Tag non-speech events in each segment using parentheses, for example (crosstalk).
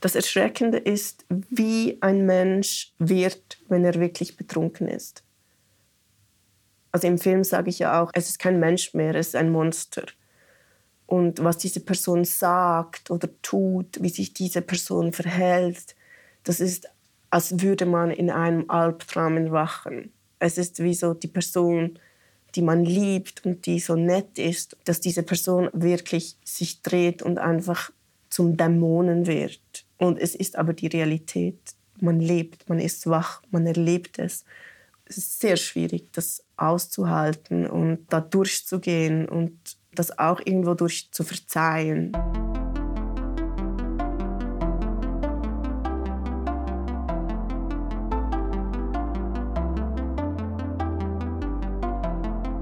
Das Erschreckende ist, wie ein Mensch wird, wenn er wirklich betrunken ist. Also im Film sage ich ja auch, es ist kein Mensch mehr, es ist ein Monster. Und was diese Person sagt oder tut, wie sich diese Person verhält, das ist, als würde man in einem Albtraum erwachen. Es ist wie so die Person, die man liebt und die so nett ist, dass diese Person wirklich sich dreht und einfach zum Dämonen wird. Und es ist aber die Realität. Man lebt, man ist wach, man erlebt es. Es ist sehr schwierig, das auszuhalten und da durchzugehen und das auch irgendwo durch zu verzeihen.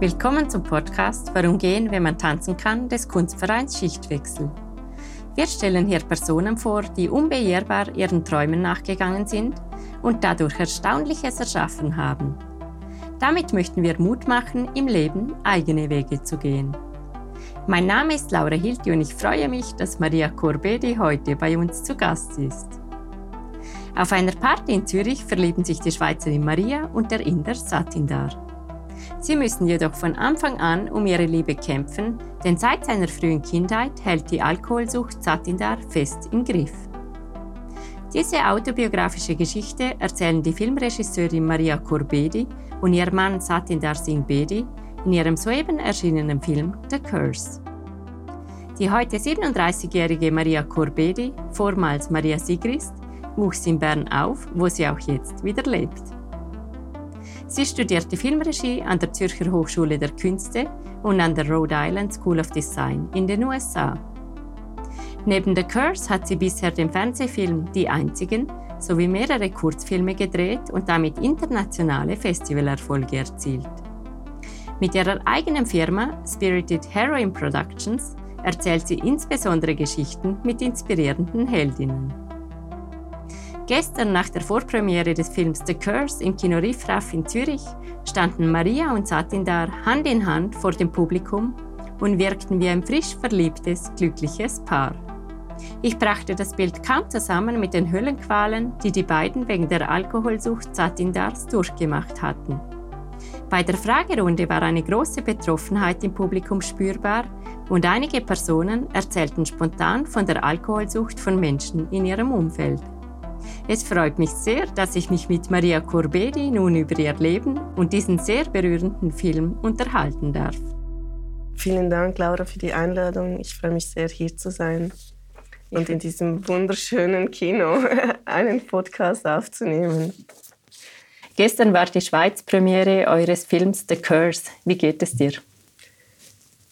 Willkommen zum Podcast Warum gehen, wenn man tanzen kann, des Kunstvereins Schichtwechsel. Wir stellen hier Personen vor, die unbeirrbar ihren Träumen nachgegangen sind und dadurch Erstaunliches erschaffen haben. Damit möchten wir Mut machen, im Leben eigene Wege zu gehen. Mein Name ist Laura Hilti und ich freue mich, dass Maria Corbedi heute bei uns zu Gast ist. Auf einer Party in Zürich verlieben sich die Schweizerin Maria und der Inder Satindar. Sie müssen jedoch von Anfang an um ihre Liebe kämpfen, denn seit seiner frühen Kindheit hält die Alkoholsucht Satindar fest im Griff. Diese autobiografische Geschichte erzählen die Filmregisseurin Maria Corbedi und ihr Mann Satindar Singh Bedi in ihrem soeben erschienenen Film The Curse. Die heute 37-jährige Maria Corbedi, vormals Maria Sigrist, wuchs in Bern auf, wo sie auch jetzt wieder lebt. Sie studierte Filmregie an der Zürcher Hochschule der Künste und an der Rhode Island School of Design in den USA. Neben The Curse hat sie bisher den Fernsehfilm Die Einzigen sowie mehrere Kurzfilme gedreht und damit internationale Festivalerfolge erzielt. Mit ihrer eigenen Firma Spirited Heroin Productions erzählt sie insbesondere Geschichten mit inspirierenden Heldinnen. Gestern nach der Vorpremiere des Films The Curse im Kino Riffraff in Zürich standen Maria und Satindar Hand in Hand vor dem Publikum und wirkten wie ein frisch verliebtes, glückliches Paar. Ich brachte das Bild kaum zusammen mit den Höllenqualen, die die beiden wegen der Alkoholsucht Satindars durchgemacht hatten. Bei der Fragerunde war eine große Betroffenheit im Publikum spürbar und einige Personen erzählten spontan von der Alkoholsucht von Menschen in ihrem Umfeld. Es freut mich sehr, dass ich mich mit Maria Corbedi nun über ihr Leben und diesen sehr berührenden Film unterhalten darf. Vielen Dank, Laura, für die Einladung. Ich freue mich sehr, hier zu sein und in diesem wunderschönen Kino (laughs) einen Podcast aufzunehmen. Gestern war die Schweiz-Premiere eures Films The Curse. Wie geht es dir?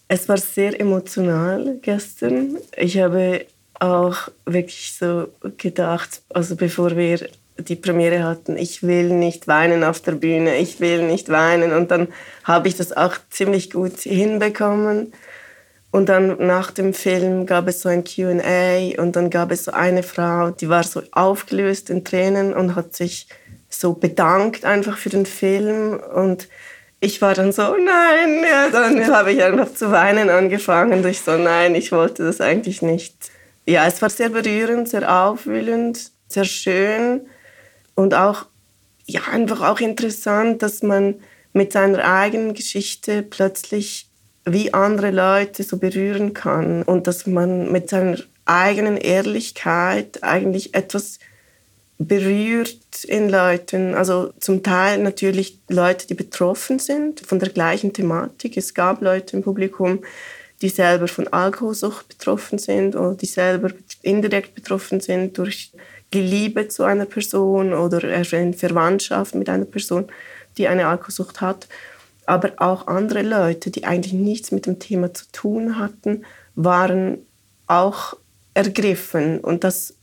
Es war sehr emotional gestern. Ich habe auch wirklich so gedacht, also bevor wir die Premiere hatten, ich will nicht weinen auf der Bühne, ich will nicht weinen. Und dann habe ich das auch ziemlich gut hinbekommen. Und dann nach dem Film gab es so ein QA und dann gab es so eine Frau, die war so aufgelöst in Tränen und hat sich so bedankt einfach für den Film. Und ich war dann so, nein, ja, dann habe ich einfach zu weinen angefangen. Und ich so, nein, ich wollte das eigentlich nicht ja, es war sehr berührend, sehr aufwühlend, sehr schön und auch ja, einfach auch interessant, dass man mit seiner eigenen Geschichte plötzlich wie andere Leute so berühren kann und dass man mit seiner eigenen Ehrlichkeit eigentlich etwas berührt in Leuten. Also zum Teil natürlich Leute, die betroffen sind von der gleichen Thematik. Es gab Leute im Publikum, die selber von Alkoholsucht betroffen sind oder die selber indirekt betroffen sind durch die Liebe zu einer Person oder in Verwandtschaft mit einer Person, die eine Alkoholsucht hat. Aber auch andere Leute, die eigentlich nichts mit dem Thema zu tun hatten, waren auch ergriffen. Und das,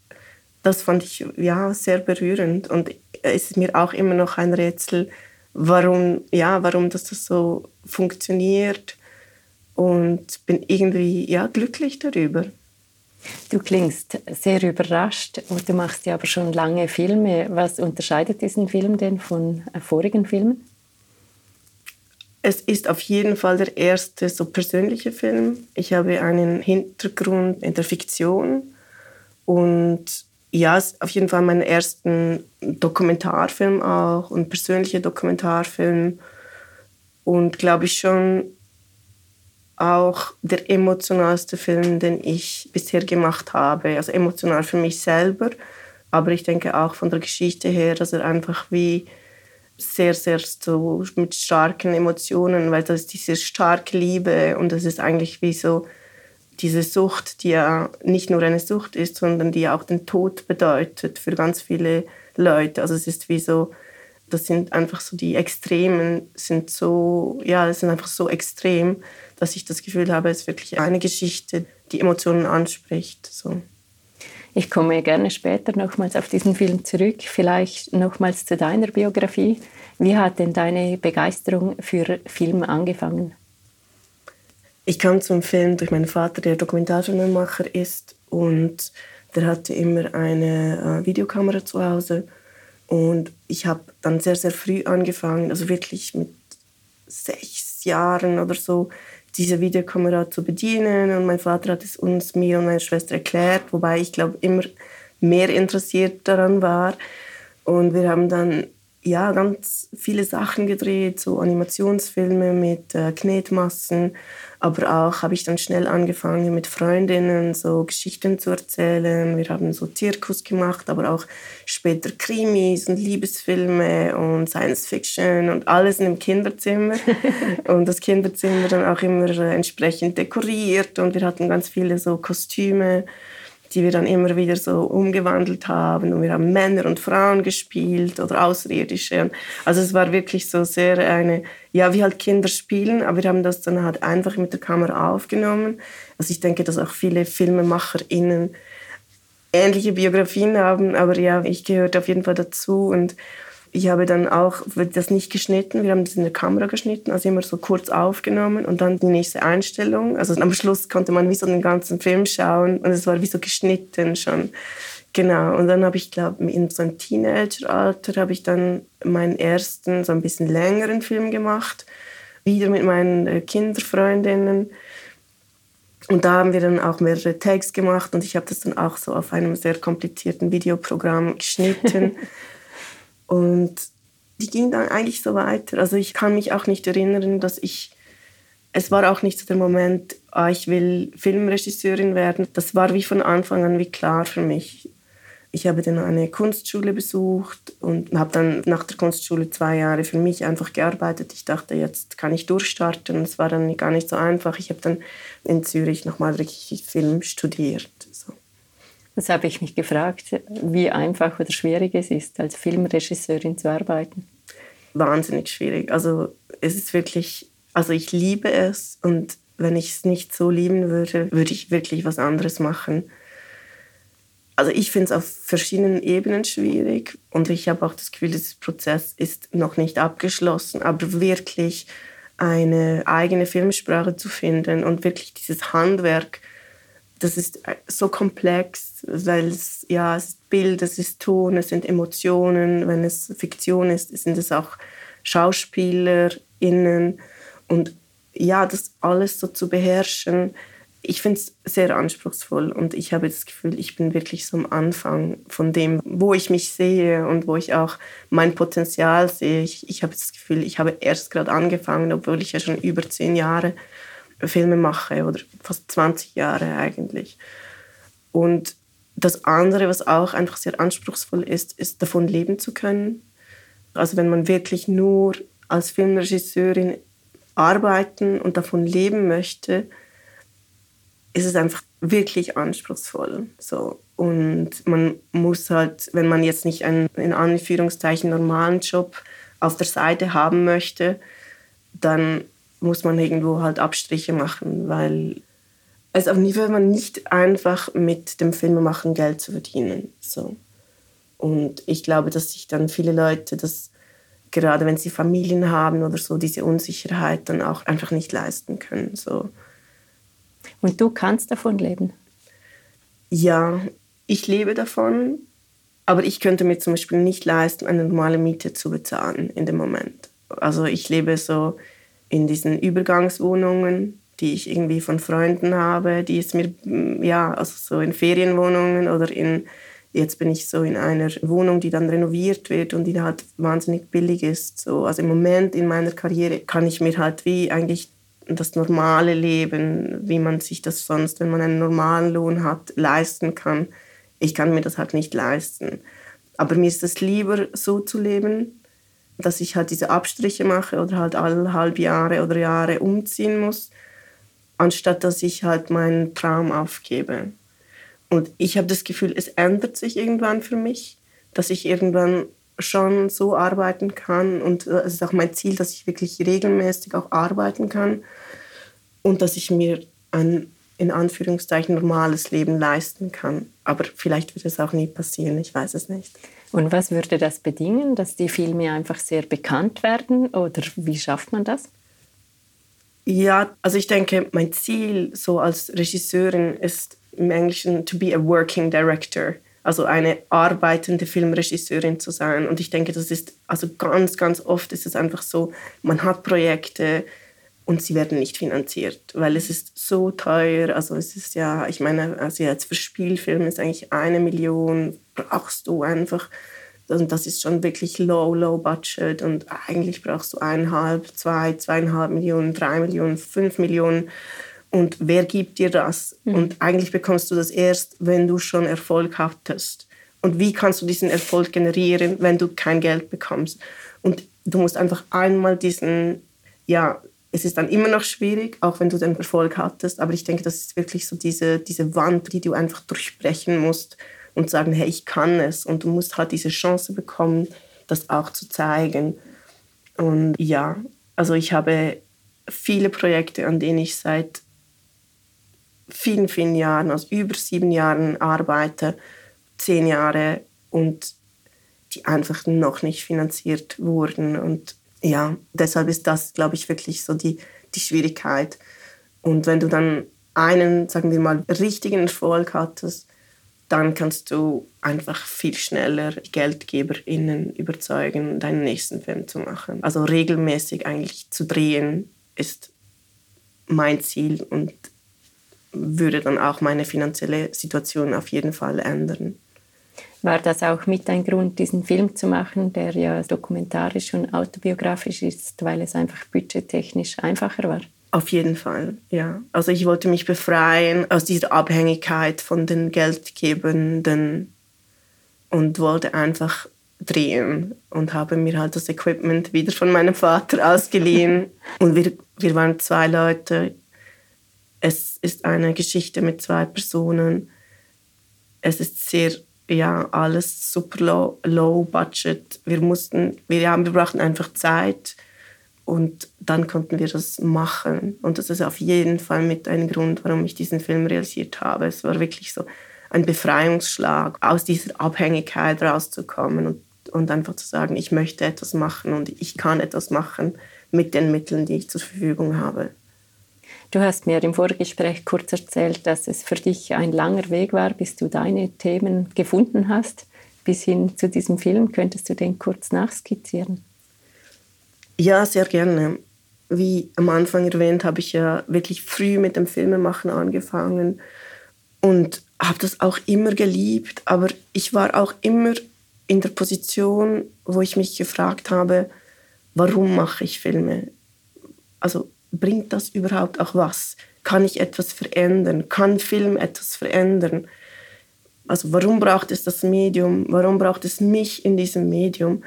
das fand ich ja, sehr berührend. Und es ist mir auch immer noch ein Rätsel, warum, ja, warum das so funktioniert und bin irgendwie ja, glücklich darüber. Du klingst sehr überrascht und du machst ja aber schon lange Filme. Was unterscheidet diesen Film denn von äh, vorigen Filmen? Es ist auf jeden Fall der erste so persönliche Film. Ich habe einen Hintergrund in der Fiktion und ja, es ist auf jeden Fall mein ersten Dokumentarfilm auch und persönlicher Dokumentarfilm und glaube ich schon auch der emotionalste Film, den ich bisher gemacht habe. Also emotional für mich selber, aber ich denke auch von der Geschichte her, dass er einfach wie sehr, sehr so mit starken Emotionen, weil das ist diese starke Liebe und das ist eigentlich wie so diese Sucht, die ja nicht nur eine Sucht ist, sondern die auch den Tod bedeutet für ganz viele Leute. Also es ist wie so, das sind einfach so die Extremen sind so, ja, das sind einfach so extrem, dass ich das Gefühl habe, es ist wirklich eine Geschichte, die Emotionen anspricht. So. Ich komme gerne später nochmals auf diesen Film zurück, vielleicht nochmals zu deiner Biografie. Wie hat denn deine Begeisterung für Film angefangen? Ich kam zum Film durch meinen Vater, der Dokumentarfilmemacher ist und der hatte immer eine äh, Videokamera zu Hause und ich habe dann sehr, sehr früh angefangen, also wirklich mit sechs Jahren oder so, diese Videokamera zu bedienen. Und mein Vater hat es uns, mir und meiner Schwester erklärt, wobei ich glaube, immer mehr interessiert daran war. Und wir haben dann ja, ganz viele Sachen gedreht, so Animationsfilme mit äh, Knetmassen. Aber auch habe ich dann schnell angefangen, mit Freundinnen so Geschichten zu erzählen. Wir haben so Zirkus gemacht, aber auch später Krimis und Liebesfilme und Science Fiction und alles in einem Kinderzimmer. (laughs) und das Kinderzimmer dann auch immer äh, entsprechend dekoriert und wir hatten ganz viele so Kostüme die wir dann immer wieder so umgewandelt haben. Und wir haben Männer und Frauen gespielt oder Außerirdische. Also es war wirklich so sehr eine, ja, wie halt Kinder spielen, aber wir haben das dann halt einfach mit der Kamera aufgenommen. Also ich denke, dass auch viele FilmemacherInnen ähnliche Biografien haben, aber ja, ich gehörte auf jeden Fall dazu und ich habe dann auch das nicht geschnitten, wir haben das in der Kamera geschnitten, also immer so kurz aufgenommen und dann die nächste Einstellung. Also am Schluss konnte man wie so den ganzen Film schauen und es war wie so geschnitten schon. Genau, und dann habe ich, glaube in so einem Teenageralter habe ich dann meinen ersten, so ein bisschen längeren Film gemacht, wieder mit meinen äh, Kinderfreundinnen. Und da haben wir dann auch mehrere Tags gemacht und ich habe das dann auch so auf einem sehr komplizierten Videoprogramm geschnitten. (laughs) Und die ging dann eigentlich so weiter. Also ich kann mich auch nicht erinnern, dass ich, es war auch nicht so der Moment, ah, ich will Filmregisseurin werden. Das war wie von Anfang an wie klar für mich. Ich habe dann eine Kunstschule besucht und habe dann nach der Kunstschule zwei Jahre für mich einfach gearbeitet. Ich dachte, jetzt kann ich durchstarten. Es war dann gar nicht so einfach. Ich habe dann in Zürich nochmal richtig Film studiert. Das habe ich mich gefragt, wie einfach oder schwierig es ist, als Filmregisseurin zu arbeiten. Wahnsinnig schwierig. Also es ist wirklich, also ich liebe es und wenn ich es nicht so lieben würde, würde ich wirklich was anderes machen. Also ich finde es auf verschiedenen Ebenen schwierig und ich habe auch das Gefühl, dieser Prozess ist noch nicht abgeschlossen, aber wirklich eine eigene Filmsprache zu finden und wirklich dieses Handwerk das ist so komplex, weil es, ja, es ist Bild, es ist Ton, es sind Emotionen. Wenn es Fiktion ist, sind es auch SchauspielerInnen. Und ja, das alles so zu beherrschen, ich finde es sehr anspruchsvoll und ich habe das Gefühl, ich bin wirklich so am Anfang von dem, wo ich mich sehe und wo ich auch mein Potenzial sehe. Ich, ich habe das Gefühl, ich habe erst gerade angefangen, obwohl ich ja schon über zehn Jahre Filme mache oder fast 20 Jahre eigentlich. Und das andere, was auch einfach sehr anspruchsvoll ist, ist davon leben zu können. Also wenn man wirklich nur als Filmregisseurin arbeiten und davon leben möchte, ist es einfach wirklich anspruchsvoll. So. Und man muss halt, wenn man jetzt nicht einen in Anführungszeichen normalen Job auf der Seite haben möchte, dann muss man irgendwo halt Abstriche machen, weil es auf jeden Fall nicht einfach mit dem Filmemachen Geld zu verdienen. So. Und ich glaube, dass sich dann viele Leute das, gerade wenn sie Familien haben oder so, diese Unsicherheit dann auch einfach nicht leisten können. So. Und du kannst davon leben? Ja, ich lebe davon, aber ich könnte mir zum Beispiel nicht leisten, eine normale Miete zu bezahlen in dem Moment. Also ich lebe so in diesen Übergangswohnungen, die ich irgendwie von Freunden habe, die es mir, mm, ja, also so in Ferienwohnungen oder in, Jetzt bin ich so in einer Wohnung, die dann renoviert wird und die halt wahnsinnig billig ist. So, also im Moment in meiner Karriere kann ich mir halt wie eigentlich das normale Leben, wie man sich das sonst, wenn man einen normalen Lohn hat, leisten kann. Ich kann mir das halt nicht leisten. Aber mir ist es lieber, so zu leben, dass ich halt diese Abstriche mache oder halt alle halb Jahre oder Jahre umziehen muss, anstatt dass ich halt meinen Traum aufgebe. Und ich habe das Gefühl, es ändert sich irgendwann für mich, dass ich irgendwann schon so arbeiten kann und es ist auch mein Ziel, dass ich wirklich regelmäßig auch arbeiten kann und dass ich mir ein in Anführungszeichen normales Leben leisten kann. Aber vielleicht wird es auch nie passieren, ich weiß es nicht. Und was würde das bedingen, dass die Filme einfach sehr bekannt werden oder wie schafft man das? Ja, also ich denke, mein Ziel so als Regisseurin ist im Englischen to be a working director also eine arbeitende Filmregisseurin zu sein. Und ich denke, das ist, also ganz, ganz oft ist es einfach so, man hat Projekte und sie werden nicht finanziert, weil es ist so teuer. Also es ist ja, ich meine, also jetzt für Spielfilme ist eigentlich eine Million, brauchst du einfach. Und das ist schon wirklich low, low budget. Und eigentlich brauchst du eineinhalb, zwei, zweieinhalb Millionen, drei Millionen, fünf Millionen und wer gibt dir das? Mhm. Und eigentlich bekommst du das erst, wenn du schon Erfolg hattest. Und wie kannst du diesen Erfolg generieren, wenn du kein Geld bekommst? Und du musst einfach einmal diesen, ja, es ist dann immer noch schwierig, auch wenn du den Erfolg hattest, aber ich denke, das ist wirklich so diese, diese Wand, die du einfach durchbrechen musst und sagen, hey, ich kann es. Und du musst halt diese Chance bekommen, das auch zu zeigen. Und ja, also ich habe viele Projekte, an denen ich seit vielen, vielen Jahren, also über sieben Jahren arbeite, zehn Jahre und die einfach noch nicht finanziert wurden. Und ja, deshalb ist das, glaube ich, wirklich so die, die Schwierigkeit. Und wenn du dann einen, sagen wir mal, richtigen Erfolg hattest, dann kannst du einfach viel schneller GeldgeberInnen überzeugen, deinen nächsten Film zu machen. Also regelmäßig eigentlich zu drehen ist mein Ziel und würde dann auch meine finanzielle Situation auf jeden Fall ändern. War das auch mit ein Grund, diesen Film zu machen, der ja dokumentarisch und autobiografisch ist, weil es einfach budgettechnisch einfacher war? Auf jeden Fall, ja. Also ich wollte mich befreien aus dieser Abhängigkeit von den Geldgebenden und wollte einfach drehen und habe mir halt das Equipment wieder von meinem Vater ausgeliehen. (laughs) und wir, wir waren zwei Leute, es ist eine Geschichte mit zwei Personen. Es ist sehr, ja, alles super low, low budget. Wir mussten, wir, ja, wir brauchten einfach Zeit und dann konnten wir das machen. Und das ist auf jeden Fall mit ein Grund, warum ich diesen Film realisiert habe. Es war wirklich so ein Befreiungsschlag, aus dieser Abhängigkeit rauszukommen und, und einfach zu sagen, ich möchte etwas machen und ich kann etwas machen mit den Mitteln, die ich zur Verfügung habe. Du hast mir im Vorgespräch kurz erzählt, dass es für dich ein langer Weg war, bis du deine Themen gefunden hast, bis hin zu diesem Film. Könntest du den kurz nachskizzieren? Ja, sehr gerne. Wie am Anfang erwähnt, habe ich ja wirklich früh mit dem Filmemachen angefangen und habe das auch immer geliebt, aber ich war auch immer in der Position, wo ich mich gefragt habe, warum mache ich Filme? Also bringt das überhaupt auch was? Kann ich etwas verändern? Kann Film etwas verändern? Also warum braucht es das Medium? Warum braucht es mich in diesem Medium?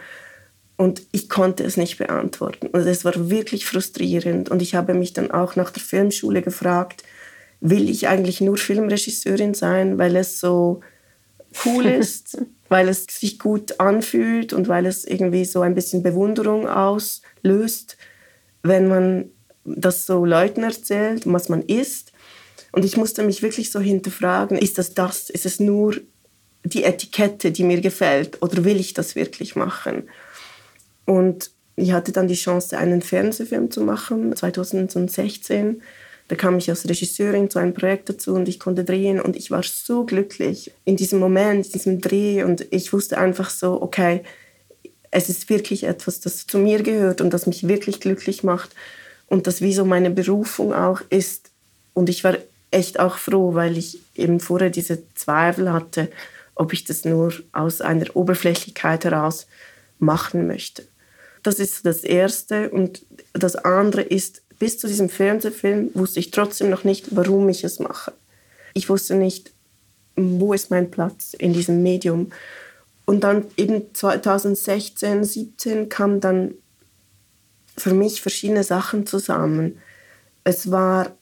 Und ich konnte es nicht beantworten. Und es war wirklich frustrierend. Und ich habe mich dann auch nach der Filmschule gefragt, will ich eigentlich nur Filmregisseurin sein, weil es so cool (laughs) ist, weil es sich gut anfühlt und weil es irgendwie so ein bisschen Bewunderung auslöst, wenn man das so Leuten erzählt, was man isst. Und ich musste mich wirklich so hinterfragen, ist das das? Ist es nur die Etikette, die mir gefällt? Oder will ich das wirklich machen? Und ich hatte dann die Chance, einen Fernsehfilm zu machen, 2016. Da kam ich als Regisseurin zu einem Projekt dazu und ich konnte drehen und ich war so glücklich in diesem Moment, in diesem Dreh und ich wusste einfach so, okay, es ist wirklich etwas, das zu mir gehört und das mich wirklich glücklich macht und das wie so meine Berufung auch ist. Und ich war echt auch froh, weil ich eben vorher diese Zweifel hatte, ob ich das nur aus einer Oberflächlichkeit heraus machen möchte. Das ist das Erste. Und das andere ist, bis zu diesem Fernsehfilm wusste ich trotzdem noch nicht, warum ich es mache. Ich wusste nicht, wo ist mein Platz in diesem Medium. Und dann eben 2016, 17 kamen dann für mich verschiedene Sachen zusammen. Es war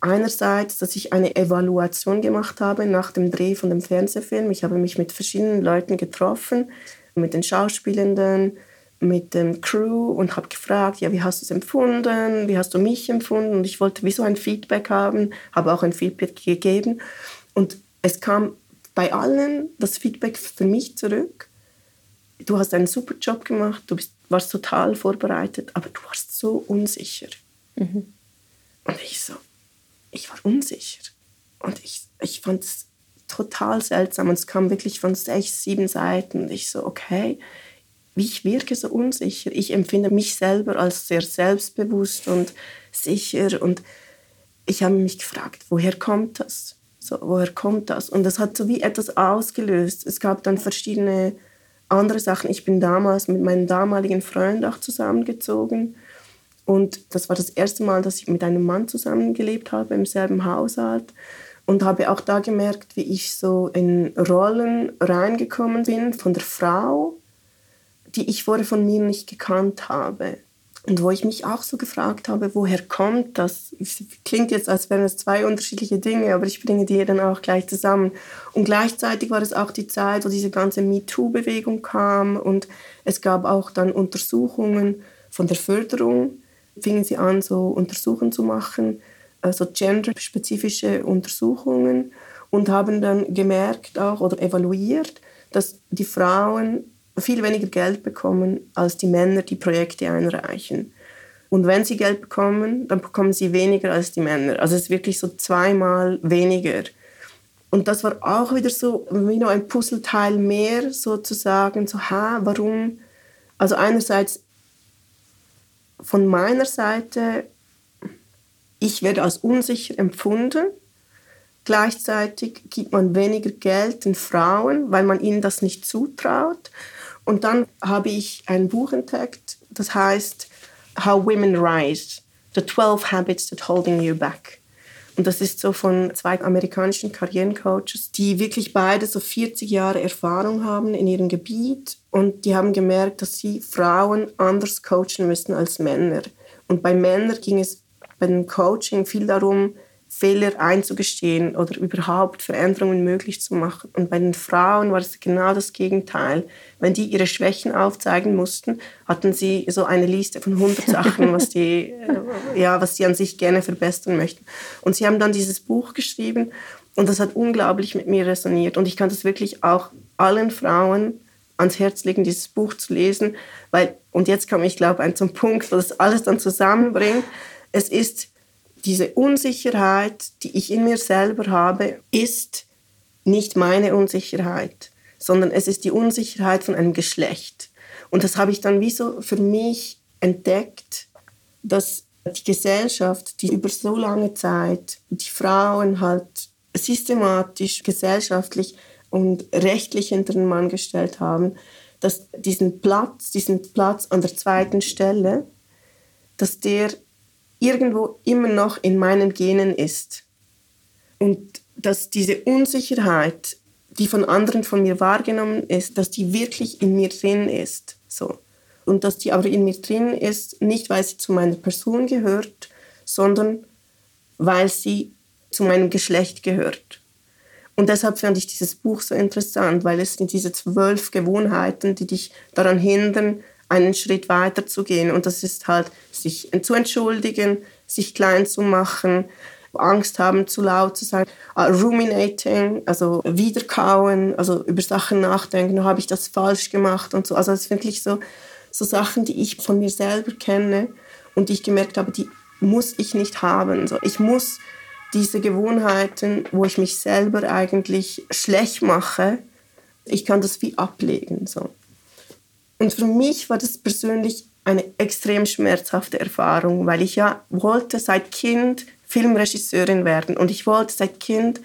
einerseits, dass ich eine Evaluation gemacht habe nach dem Dreh von dem Fernsehfilm. Ich habe mich mit verschiedenen Leuten getroffen, mit den Schauspielenden, mit dem Crew und habe gefragt, ja, wie hast du es empfunden, wie hast du mich empfunden und ich wollte wie so ein Feedback haben, habe auch ein Feedback gegeben und es kam bei allen das Feedback für mich zurück. Du hast einen super Job gemacht, du bist, warst total vorbereitet, aber du warst so unsicher. Mhm. Und ich so, ich war unsicher. Und ich, ich fand es total seltsam. Und es kam wirklich von sechs, sieben Seiten. Und ich so, okay, ich wirke so unsicher. Ich empfinde mich selber als sehr selbstbewusst und sicher. Und ich habe mich gefragt, woher kommt das? So, woher kommt das? Und das hat so wie etwas ausgelöst. Es gab dann verschiedene andere Sachen. Ich bin damals mit meinem damaligen Freund auch zusammengezogen. Und das war das erste Mal, dass ich mit einem Mann zusammengelebt habe im selben Haushalt. Und habe auch da gemerkt, wie ich so in Rollen reingekommen bin von der Frau, die ich vorher von mir nicht gekannt habe. Und wo ich mich auch so gefragt habe, woher kommt das? Es klingt jetzt, als wären es zwei unterschiedliche Dinge, aber ich bringe die dann auch gleich zusammen. Und gleichzeitig war es auch die Zeit, wo diese ganze MeToo-Bewegung kam und es gab auch dann Untersuchungen von der Förderung. Fingen sie an, so Untersuchungen zu machen, also genderspezifische Untersuchungen und haben dann gemerkt auch oder evaluiert, dass die Frauen viel weniger Geld bekommen als die Männer, die Projekte einreichen. Und wenn sie Geld bekommen, dann bekommen sie weniger als die Männer. Also es ist wirklich so zweimal weniger. Und das war auch wieder so wie noch ein Puzzleteil mehr, sozusagen, so, ha, warum? Also einerseits von meiner Seite, ich werde als unsicher empfunden. Gleichzeitig gibt man weniger Geld den Frauen, weil man ihnen das nicht zutraut. Und dann habe ich ein Buch entdeckt, das heißt How Women Rise, The 12 Habits That Holding You Back. Und das ist so von zwei amerikanischen Karrierencoaches, die wirklich beide so 40 Jahre Erfahrung haben in ihrem Gebiet. Und die haben gemerkt, dass sie Frauen anders coachen müssen als Männer. Und bei Männern ging es bei dem Coaching viel darum, Fehler einzugestehen oder überhaupt Veränderungen möglich zu machen. Und bei den Frauen war es genau das Gegenteil. Wenn die ihre Schwächen aufzeigen mussten, hatten sie so eine Liste von 100 Sachen, was die, äh, ja, sie an sich gerne verbessern möchten. Und sie haben dann dieses Buch geschrieben und das hat unglaublich mit mir resoniert. Und ich kann das wirklich auch allen Frauen ans Herz legen, dieses Buch zu lesen, weil, und jetzt komme ich glaube ich zum Punkt, wo das alles dann zusammenbringt. Es ist diese Unsicherheit, die ich in mir selber habe, ist nicht meine Unsicherheit, sondern es ist die Unsicherheit von einem Geschlecht. Und das habe ich dann wie so für mich entdeckt, dass die Gesellschaft, die über so lange Zeit die Frauen halt systematisch, gesellschaftlich und rechtlich hinter den Mann gestellt haben, dass diesen Platz, diesen Platz an der zweiten Stelle, dass der irgendwo immer noch in meinen Genen ist. Und dass diese Unsicherheit, die von anderen von mir wahrgenommen ist, dass die wirklich in mir drin ist. So. Und dass die aber in mir drin ist, nicht weil sie zu meiner Person gehört, sondern weil sie zu meinem Geschlecht gehört. Und deshalb fand ich dieses Buch so interessant, weil es sind diese zwölf Gewohnheiten, die dich daran hindern, einen Schritt weiter zu gehen. Und das ist halt, sich zu entschuldigen, sich klein zu machen, Angst haben, zu laut zu sein, uh, ruminating, also wiederkauen, also über Sachen nachdenken, habe ich das falsch gemacht und so. Also es sind wirklich so, so Sachen, die ich von mir selber kenne und die ich gemerkt habe, die muss ich nicht haben. So, ich muss diese Gewohnheiten, wo ich mich selber eigentlich schlecht mache, ich kann das wie ablegen. So. Und für mich war das persönlich eine extrem schmerzhafte Erfahrung, weil ich ja wollte seit Kind Filmregisseurin werden und ich wollte seit Kind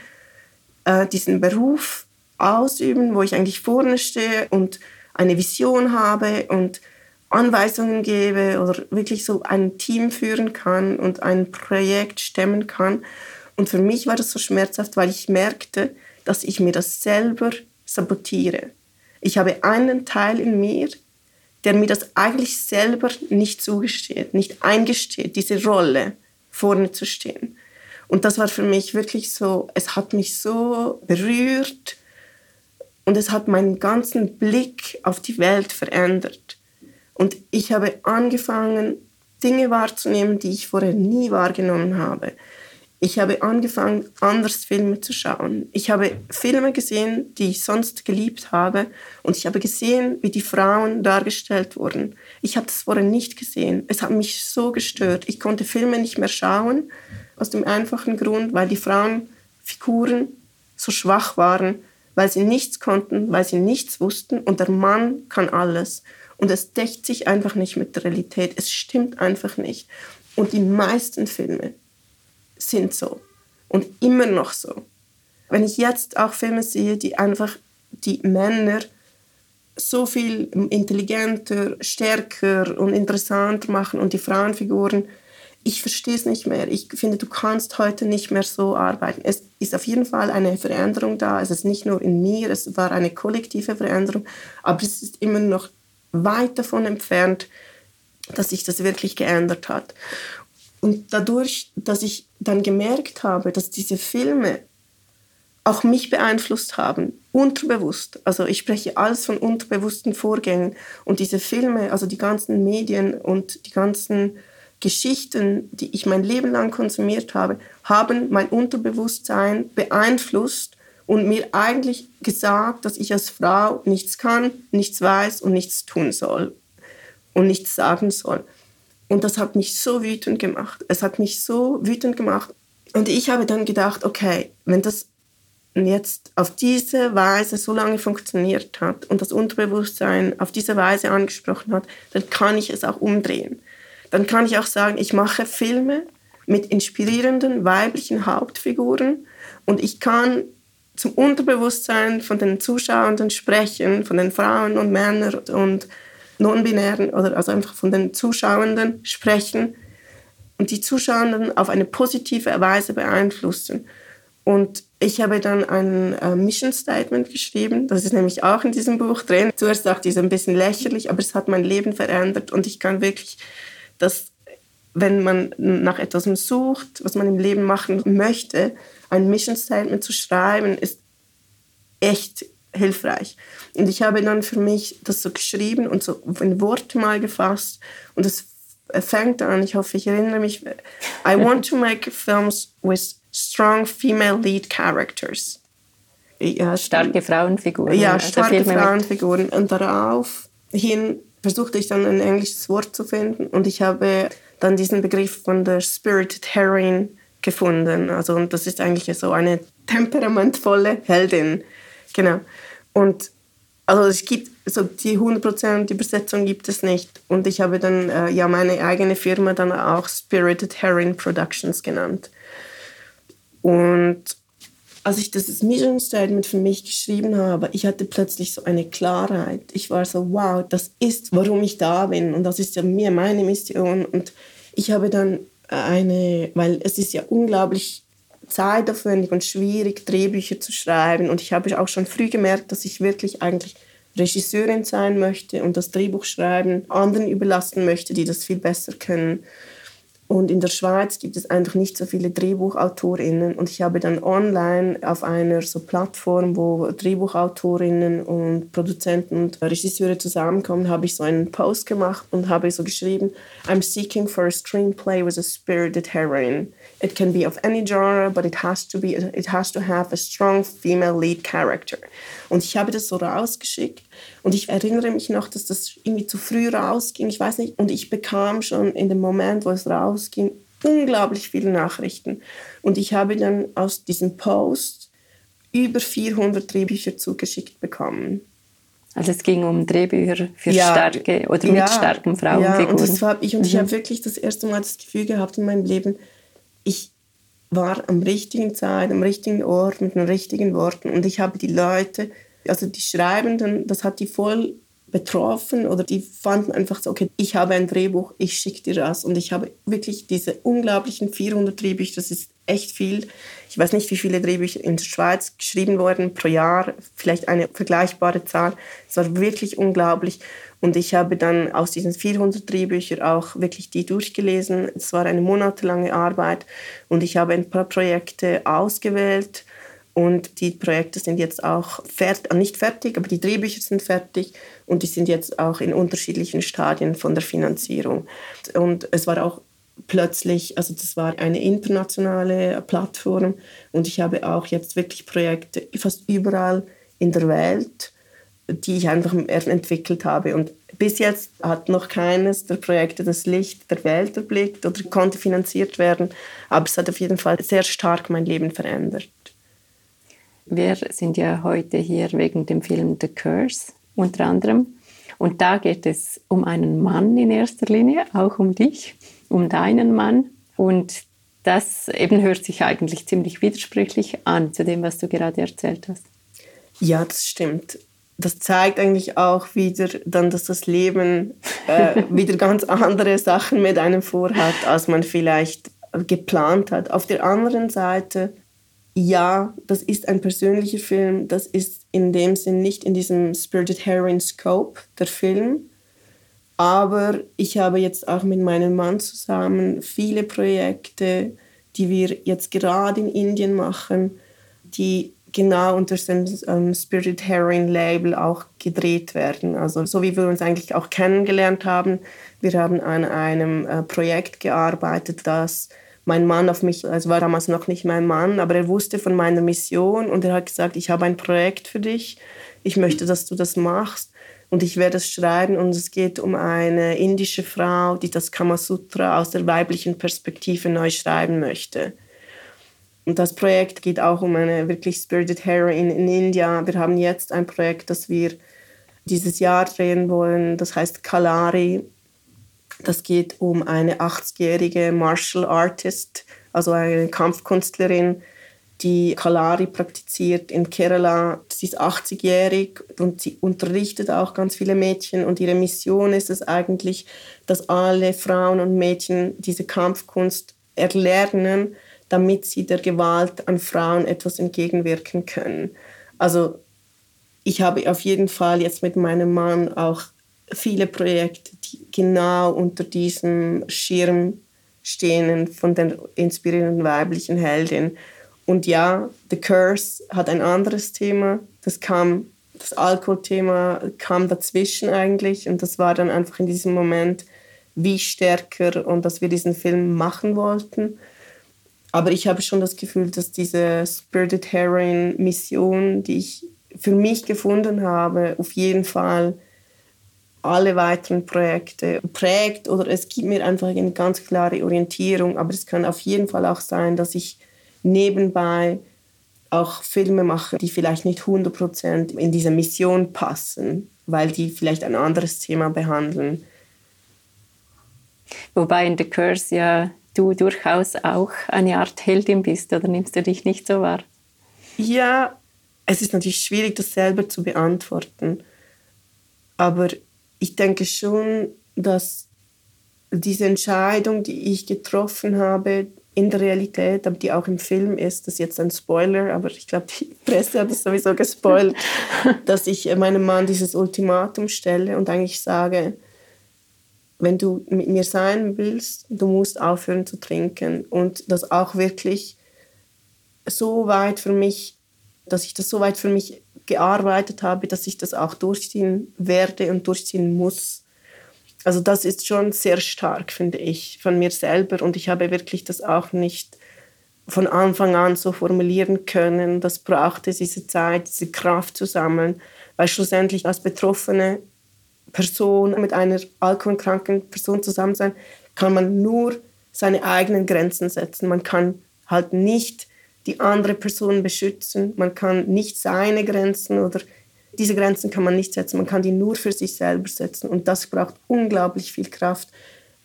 äh, diesen Beruf ausüben, wo ich eigentlich vorne stehe und eine Vision habe und Anweisungen gebe oder wirklich so ein Team führen kann und ein Projekt stemmen kann. Und für mich war das so schmerzhaft, weil ich merkte, dass ich mir das selber sabotiere. Ich habe einen Teil in mir, der mir das eigentlich selber nicht zugesteht, nicht eingesteht, diese Rolle vorne zu stehen. Und das war für mich wirklich so, es hat mich so berührt und es hat meinen ganzen Blick auf die Welt verändert. Und ich habe angefangen, Dinge wahrzunehmen, die ich vorher nie wahrgenommen habe. Ich habe angefangen, anders Filme zu schauen. Ich habe Filme gesehen, die ich sonst geliebt habe. Und ich habe gesehen, wie die Frauen dargestellt wurden. Ich habe das vorher nicht gesehen. Es hat mich so gestört. Ich konnte Filme nicht mehr schauen, aus dem einfachen Grund, weil die Frauenfiguren so schwach waren, weil sie nichts konnten, weil sie nichts wussten. Und der Mann kann alles. Und es deckt sich einfach nicht mit der Realität. Es stimmt einfach nicht. Und die meisten Filme, sind so und immer noch so. Wenn ich jetzt auch Filme sehe, die einfach die Männer so viel intelligenter, stärker und interessanter machen und die Frauenfiguren, ich verstehe es nicht mehr. Ich finde, du kannst heute nicht mehr so arbeiten. Es ist auf jeden Fall eine Veränderung da. Es ist nicht nur in mir, es war eine kollektive Veränderung, aber es ist immer noch weit davon entfernt, dass sich das wirklich geändert hat. Und dadurch, dass ich dann gemerkt habe, dass diese Filme auch mich beeinflusst haben, unterbewusst. Also ich spreche alles von unterbewussten Vorgängen. Und diese Filme, also die ganzen Medien und die ganzen Geschichten, die ich mein Leben lang konsumiert habe, haben mein Unterbewusstsein beeinflusst und mir eigentlich gesagt, dass ich als Frau nichts kann, nichts weiß und nichts tun soll und nichts sagen soll. Und das hat mich so wütend gemacht. Es hat mich so wütend gemacht. Und ich habe dann gedacht, okay, wenn das jetzt auf diese Weise so lange funktioniert hat und das Unterbewusstsein auf diese Weise angesprochen hat, dann kann ich es auch umdrehen. Dann kann ich auch sagen, ich mache Filme mit inspirierenden weiblichen Hauptfiguren und ich kann zum Unterbewusstsein von den Zuschauern sprechen, von den Frauen und Männern und Non-Binären oder also einfach von den Zuschauenden sprechen und die Zuschauenden auf eine positive Weise beeinflussen. Und ich habe dann ein äh, Mission Statement geschrieben, das ist nämlich auch in diesem Buch drin. Zuerst dachte ich, es ein bisschen lächerlich, aber es hat mein Leben verändert und ich kann wirklich das, wenn man nach etwas sucht, was man im Leben machen möchte, ein Mission Statement zu schreiben, ist echt hilfreich. Und ich habe dann für mich das so geschrieben und so in Worte mal gefasst und es fängt an, ich hoffe, ich erinnere mich, I want to make films with strong female lead characters. Ja, starke Frauenfiguren. Ja, also starke Frauenfiguren. Und daraufhin versuchte ich dann ein englisches Wort zu finden und ich habe dann diesen Begriff von der Spirited Heroine gefunden. Also und das ist eigentlich so eine temperamentvolle Heldin. Genau. Und also es gibt so die 100% Übersetzung gibt es nicht. Und ich habe dann äh, ja meine eigene Firma dann auch Spirited Heroin Productions genannt. Und als ich das Mission Statement für mich geschrieben habe, ich hatte plötzlich so eine Klarheit. Ich war so, wow, das ist, warum ich da bin. Und das ist ja mir meine Mission. Und ich habe dann eine, weil es ist ja unglaublich zeitaufwendig und schwierig, Drehbücher zu schreiben. Und ich habe auch schon früh gemerkt, dass ich wirklich eigentlich Regisseurin sein möchte und das Drehbuch schreiben anderen überlassen möchte, die das viel besser können. Und in der Schweiz gibt es einfach nicht so viele Drehbuchautorinnen. Und ich habe dann online auf einer so Plattform, wo Drehbuchautorinnen und Produzenten und Regisseure zusammenkommen, habe ich so einen Post gemacht und habe so geschrieben, I'm seeking for a screenplay with a spirited heroine. It can be of any genre, but it has to be, it has to have a strong female lead character. Und ich habe das so rausgeschickt und ich erinnere mich noch, dass das irgendwie zu früh rausging. Ich weiß nicht. Und ich bekam schon in dem Moment, wo es rausging, unglaublich viele Nachrichten. Und ich habe dann aus diesem Post über 400 Drehbücher zugeschickt bekommen. Also es ging um Drehbücher für ja, starke oder mit ja, starken Frauenfiguren. Ja, und, das hab ich, und mhm. ich habe wirklich das erste Mal das Gefühl gehabt in meinem Leben, ich, war am richtigen Zeit, am richtigen Ort, mit den richtigen Worten. Und ich habe die Leute, also die Schreibenden, das hat die voll betroffen oder die fanden einfach so, okay, ich habe ein Drehbuch, ich schicke dir das. Und ich habe wirklich diese unglaublichen 400 Drehbücher, das ist echt viel. Ich weiß nicht, wie viele Drehbücher in der Schweiz geschrieben wurden pro Jahr, vielleicht eine vergleichbare Zahl. Es war wirklich unglaublich. Und ich habe dann aus diesen 400 Drehbüchern auch wirklich die durchgelesen. Es war eine monatelange Arbeit und ich habe ein paar Projekte ausgewählt und die Projekte sind jetzt auch fertig, nicht fertig, aber die Drehbücher sind fertig und die sind jetzt auch in unterschiedlichen Stadien von der Finanzierung. Und es war auch plötzlich, also das war eine internationale Plattform und ich habe auch jetzt wirklich Projekte fast überall in der Welt, die ich einfach entwickelt habe. Und bis jetzt hat noch keines der Projekte das Licht der Welt erblickt oder konnte finanziert werden, aber es hat auf jeden Fall sehr stark mein Leben verändert. Wir sind ja heute hier wegen dem Film The Curse unter anderem. Und da geht es um einen Mann in erster Linie, auch um dich, um deinen Mann. Und das eben hört sich eigentlich ziemlich widersprüchlich an zu dem, was du gerade erzählt hast. Ja, das stimmt. Das zeigt eigentlich auch wieder dann, dass das Leben äh, (laughs) wieder ganz andere Sachen mit einem vorhat, als man vielleicht geplant hat. Auf der anderen Seite ja, das ist ein persönlicher Film. Das ist in dem Sinn nicht in diesem Spirited Heroine Scope der Film. Aber ich habe jetzt auch mit meinem Mann zusammen viele Projekte, die wir jetzt gerade in Indien machen, die genau unter dem ähm, Spirit Heroine Label auch gedreht werden. Also so wie wir uns eigentlich auch kennengelernt haben. Wir haben an einem äh, Projekt gearbeitet, das mein Mann auf mich, also war damals noch nicht mein Mann, aber er wusste von meiner Mission und er hat gesagt, ich habe ein Projekt für dich, ich möchte, dass du das machst und ich werde es schreiben und es geht um eine indische Frau, die das Kamasutra aus der weiblichen Perspektive neu schreiben möchte. Und das Projekt geht auch um eine wirklich spirited heroine in India. Wir haben jetzt ein Projekt, das wir dieses Jahr drehen wollen, das heißt Kalari das geht um eine 80-jährige Martial Artist, also eine Kampfkünstlerin, die Kalari praktiziert in Kerala. Sie ist 80-jährig und sie unterrichtet auch ganz viele Mädchen. Und ihre Mission ist es eigentlich, dass alle Frauen und Mädchen diese Kampfkunst erlernen, damit sie der Gewalt an Frauen etwas entgegenwirken können. Also ich habe auf jeden Fall jetzt mit meinem Mann auch viele Projekte, die genau unter diesem Schirm stehen von der inspirierenden weiblichen Heldin. Und ja, The Curse hat ein anderes Thema. Das kam, das Alkoholthema kam dazwischen eigentlich und das war dann einfach in diesem Moment wie stärker und dass wir diesen Film machen wollten. Aber ich habe schon das Gefühl, dass diese Spirited Heroine Mission, die ich für mich gefunden habe, auf jeden Fall alle weiteren Projekte prägt oder es gibt mir einfach eine ganz klare Orientierung. Aber es kann auf jeden Fall auch sein, dass ich nebenbei auch Filme mache, die vielleicht nicht 100% in diese Mission passen, weil die vielleicht ein anderes Thema behandeln. Wobei in The Curse ja du durchaus auch eine Art Heldin bist, oder nimmst du dich nicht so wahr? Ja, es ist natürlich schwierig, das selber zu beantworten. Aber ich denke schon, dass diese Entscheidung, die ich getroffen habe, in der Realität, aber die auch im Film ist, das ist jetzt ein Spoiler, aber ich glaube, die Presse hat es sowieso gespoilt, (laughs) dass ich meinem Mann dieses Ultimatum stelle und eigentlich sage, wenn du mit mir sein willst, du musst aufhören zu trinken und das auch wirklich so weit für mich, dass ich das so weit für mich gearbeitet habe, dass ich das auch durchziehen werde und durchziehen muss. Also das ist schon sehr stark, finde ich, von mir selber. Und ich habe wirklich das auch nicht von Anfang an so formulieren können. Das brauchte diese Zeit, diese Kraft zu sammeln, weil schlussendlich als betroffene Person mit einer alkoholkranken Person zusammen sein, kann man nur seine eigenen Grenzen setzen. Man kann halt nicht die andere Person beschützen. Man kann nicht seine Grenzen oder diese Grenzen kann man nicht setzen. Man kann die nur für sich selber setzen. Und das braucht unglaublich viel Kraft.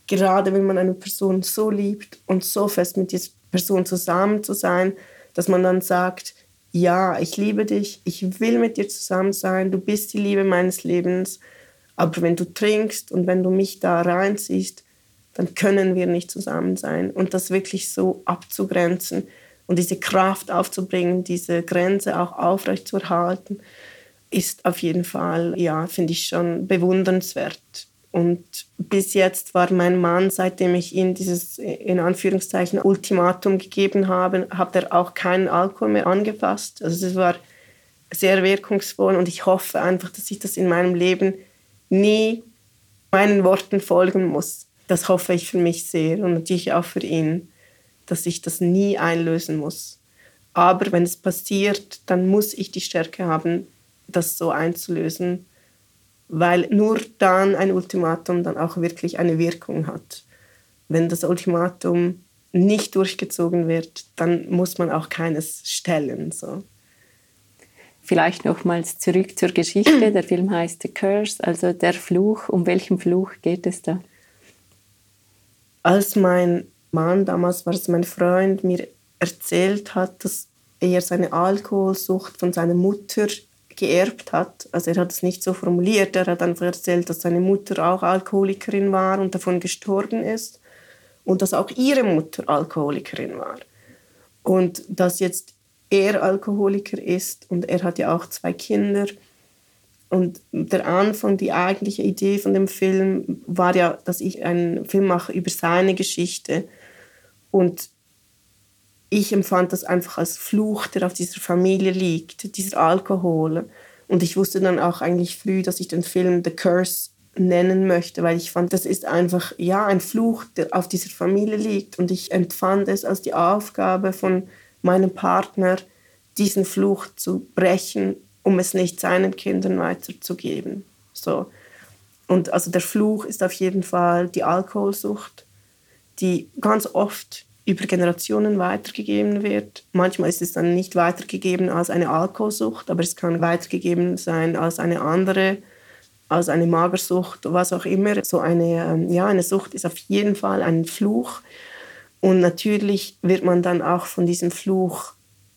gerade wenn man eine Person so liebt und so fest mit dieser Person zusammen zu sein, dass man dann sagt, ja, ich liebe dich, ich will mit dir zusammen sein, du bist die Liebe meines Lebens, aber wenn du trinkst und wenn du mich da reinziehst, dann können wir nicht zusammen sein. Und das wirklich so abzugrenzen und diese Kraft aufzubringen, diese Grenze auch aufrecht zu erhalten, ist auf jeden Fall, ja, finde ich schon bewundernswert. Und bis jetzt war mein Mann, seitdem ich ihm dieses in Anführungszeichen Ultimatum gegeben habe, hat er auch keinen Alkohol mehr angefasst. Also es war sehr wirkungsvoll und ich hoffe einfach, dass ich das in meinem Leben nie meinen Worten folgen muss. Das hoffe ich für mich sehr und natürlich auch für ihn, dass ich das nie einlösen muss. Aber wenn es passiert, dann muss ich die Stärke haben, das so einzulösen weil nur dann ein Ultimatum dann auch wirklich eine Wirkung hat. Wenn das Ultimatum nicht durchgezogen wird, dann muss man auch keines stellen. So. Vielleicht nochmals zurück zur Geschichte. Der (clears throat) Film heißt The Curse, also der Fluch. Um welchen Fluch geht es da? Als mein Mann, damals war es mein Freund, mir erzählt hat, dass er seine Alkoholsucht von seiner Mutter geerbt hat. Also er hat es nicht so formuliert, er hat einfach erzählt, dass seine Mutter auch Alkoholikerin war und davon gestorben ist und dass auch ihre Mutter Alkoholikerin war. Und dass jetzt er Alkoholiker ist und er hat ja auch zwei Kinder. Und der Anfang, die eigentliche Idee von dem Film war ja, dass ich einen Film mache über seine Geschichte. Und ich empfand das einfach als Fluch, der auf dieser Familie liegt, dieser Alkohol. Und ich wusste dann auch eigentlich früh, dass ich den Film The Curse nennen möchte, weil ich fand, das ist einfach ja ein Fluch, der auf dieser Familie liegt. Und ich empfand es als die Aufgabe von meinem Partner, diesen Fluch zu brechen, um es nicht seinen Kindern weiterzugeben. So. Und also der Fluch ist auf jeden Fall die Alkoholsucht, die ganz oft über Generationen weitergegeben wird. Manchmal ist es dann nicht weitergegeben als eine Alkoholsucht, aber es kann weitergegeben sein als eine andere, als eine Magersucht, was auch immer. So eine, ähm, ja, eine Sucht ist auf jeden Fall ein Fluch. Und natürlich wird man dann auch von diesem Fluch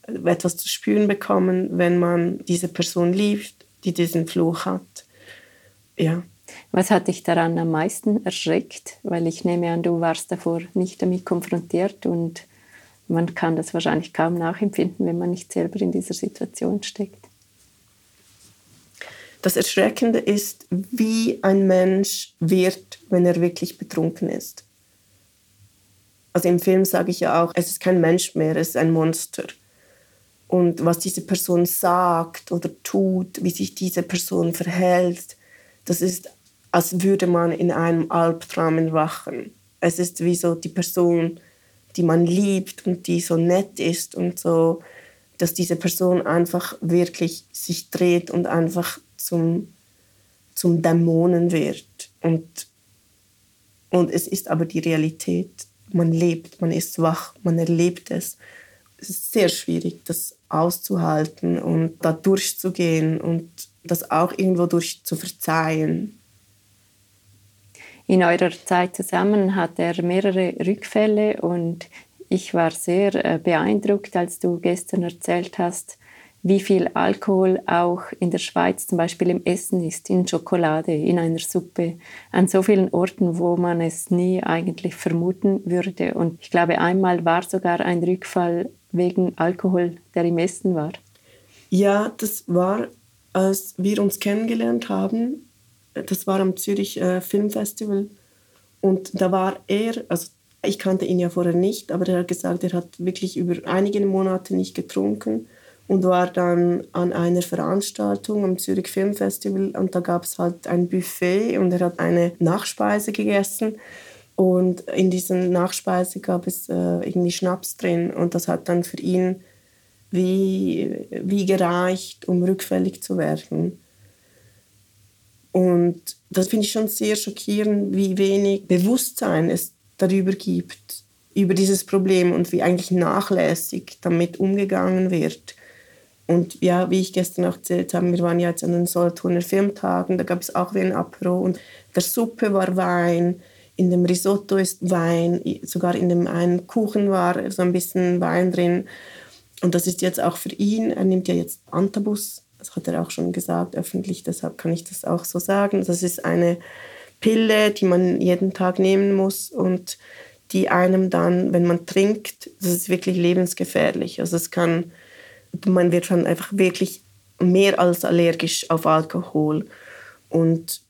etwas zu spüren bekommen, wenn man diese Person liebt, die diesen Fluch hat. Ja. Was hat dich daran am meisten erschreckt? Weil ich nehme an, du warst davor nicht damit konfrontiert und man kann das wahrscheinlich kaum nachempfinden, wenn man nicht selber in dieser Situation steckt. Das Erschreckende ist, wie ein Mensch wird, wenn er wirklich betrunken ist. Also im Film sage ich ja auch, es ist kein Mensch mehr, es ist ein Monster. Und was diese Person sagt oder tut, wie sich diese Person verhält, das ist als würde man in einem Albtraum erwachen. Es ist wie so die Person, die man liebt und die so nett ist und so, dass diese Person einfach wirklich sich dreht und einfach zum, zum Dämonen wird. Und, und es ist aber die Realität. Man lebt, man ist wach, man erlebt es. Es ist sehr schwierig, das auszuhalten und da durchzugehen und das auch irgendwo durch zu verzeihen in eurer Zeit zusammen hat er mehrere Rückfälle und ich war sehr äh, beeindruckt, als du gestern erzählt hast, wie viel Alkohol auch in der Schweiz zum Beispiel im Essen ist, in Schokolade, in einer Suppe, an so vielen Orten, wo man es nie eigentlich vermuten würde. Und ich glaube, einmal war sogar ein Rückfall wegen Alkohol, der im Essen war. Ja, das war, als wir uns kennengelernt haben das war am Zürich äh, Filmfestival. Und da war er, also ich kannte ihn ja vorher nicht, aber er hat gesagt, er hat wirklich über einige Monate nicht getrunken und war dann an einer Veranstaltung am Zürich Filmfestival und da gab es halt ein Buffet und er hat eine Nachspeise gegessen und in diesen Nachspeise gab es äh, irgendwie Schnaps drin und das hat dann für ihn wie, wie gereicht, um rückfällig zu werden. Und das finde ich schon sehr schockierend, wie wenig Bewusstsein es darüber gibt, über dieses Problem und wie eigentlich nachlässig damit umgegangen wird. Und ja, wie ich gestern auch erzählt habe, wir waren ja jetzt an den Solothurner Filmtagen, da gab es auch wie ein Apro und der Suppe war Wein, in dem Risotto ist Wein, sogar in dem einen Kuchen war so ein bisschen Wein drin. Und das ist jetzt auch für ihn, er nimmt ja jetzt Antabus, das hat er auch schon gesagt öffentlich, deshalb kann ich das auch so sagen. Das ist eine Pille, die man jeden Tag nehmen muss und die einem dann, wenn man trinkt, das ist wirklich lebensgefährlich. Also es kann, man wird dann einfach wirklich mehr als allergisch auf Alkohol. Und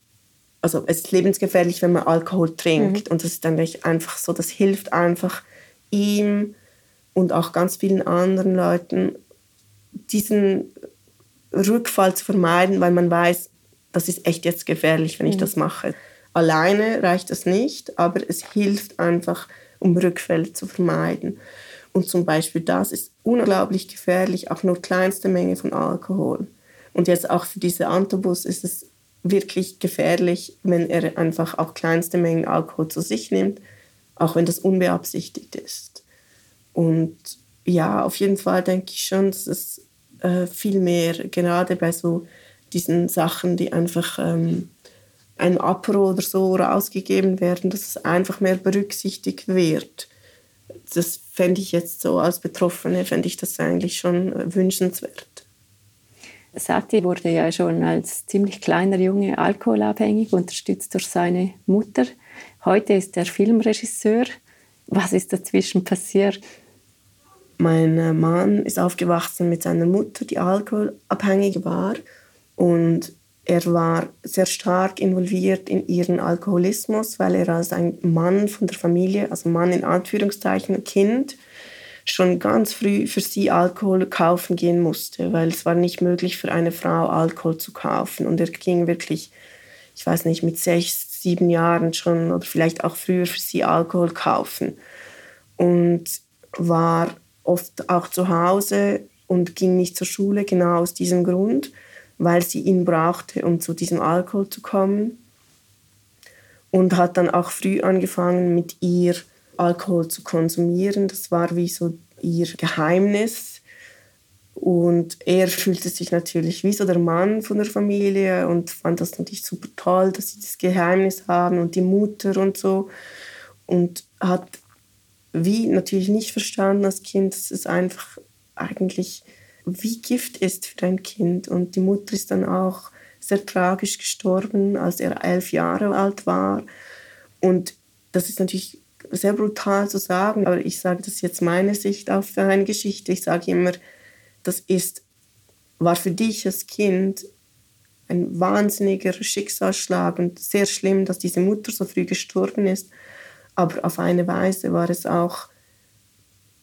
also es ist lebensgefährlich, wenn man Alkohol trinkt. Mhm. Und das ist dann einfach so, das hilft einfach ihm und auch ganz vielen anderen Leuten, diesen Rückfall zu vermeiden, weil man weiß, das ist echt jetzt gefährlich, wenn ich mhm. das mache. Alleine reicht das nicht, aber es hilft einfach, um Rückfälle zu vermeiden. Und zum Beispiel das ist unglaublich gefährlich, auch nur kleinste Menge von Alkohol. Und jetzt auch für diese Antobus ist es wirklich gefährlich, wenn er einfach auch kleinste Mengen Alkohol zu sich nimmt, auch wenn das unbeabsichtigt ist. Und ja, auf jeden Fall denke ich schon, dass es äh, viel mehr, gerade bei so diesen Sachen, die einfach ähm, ein Apro oder so rausgegeben werden, dass es einfach mehr berücksichtigt wird. Das fände ich jetzt so als Betroffene, fände ich das eigentlich schon wünschenswert. Sati wurde ja schon als ziemlich kleiner Junge alkoholabhängig, unterstützt durch seine Mutter. Heute ist er Filmregisseur. Was ist dazwischen passiert? Mein Mann ist aufgewachsen mit seiner Mutter, die alkoholabhängig war. Und er war sehr stark involviert in ihren Alkoholismus, weil er als ein Mann von der Familie, also Mann in Anführungszeichen, Kind, schon ganz früh für sie Alkohol kaufen gehen musste, weil es war nicht möglich für eine Frau Alkohol zu kaufen. Und er ging wirklich, ich weiß nicht, mit sechs, sieben Jahren schon oder vielleicht auch früher für sie Alkohol kaufen. Und war oft auch zu Hause und ging nicht zur Schule, genau aus diesem Grund weil sie ihn brauchte, um zu diesem Alkohol zu kommen. Und hat dann auch früh angefangen, mit ihr Alkohol zu konsumieren. Das war wie so ihr Geheimnis. Und er fühlte sich natürlich wie so der Mann von der Familie und fand das natürlich super toll, dass sie das Geheimnis haben und die Mutter und so. Und hat wie natürlich nicht verstanden als Kind, dass es einfach eigentlich wie Gift ist für ein Kind. Und die Mutter ist dann auch sehr tragisch gestorben, als er elf Jahre alt war. Und das ist natürlich sehr brutal zu sagen, aber ich sage das jetzt meine Sicht auf eine Geschichte. Ich sage immer, das ist, war für dich als Kind ein wahnsinniger Schicksalsschlag und sehr schlimm, dass diese Mutter so früh gestorben ist. Aber auf eine Weise war es auch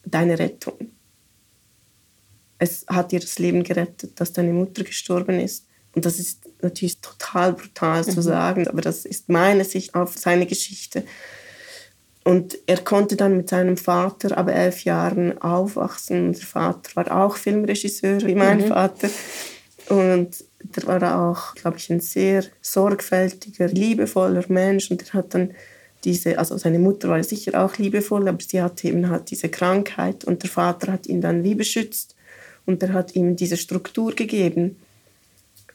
deine Rettung es hat ihr das Leben gerettet, dass deine Mutter gestorben ist. Und das ist natürlich total brutal mhm. zu sagen, aber das ist meine Sicht auf seine Geschichte. Und er konnte dann mit seinem Vater ab elf Jahren aufwachsen. Und der Vater war auch Filmregisseur wie mein mhm. Vater. Und der war auch, glaube ich, ein sehr sorgfältiger, liebevoller Mensch. Und er hat dann diese, also seine Mutter war sicher auch liebevoll, aber sie hatte eben halt diese Krankheit und der Vater hat ihn dann wie beschützt und er hat ihm diese Struktur gegeben.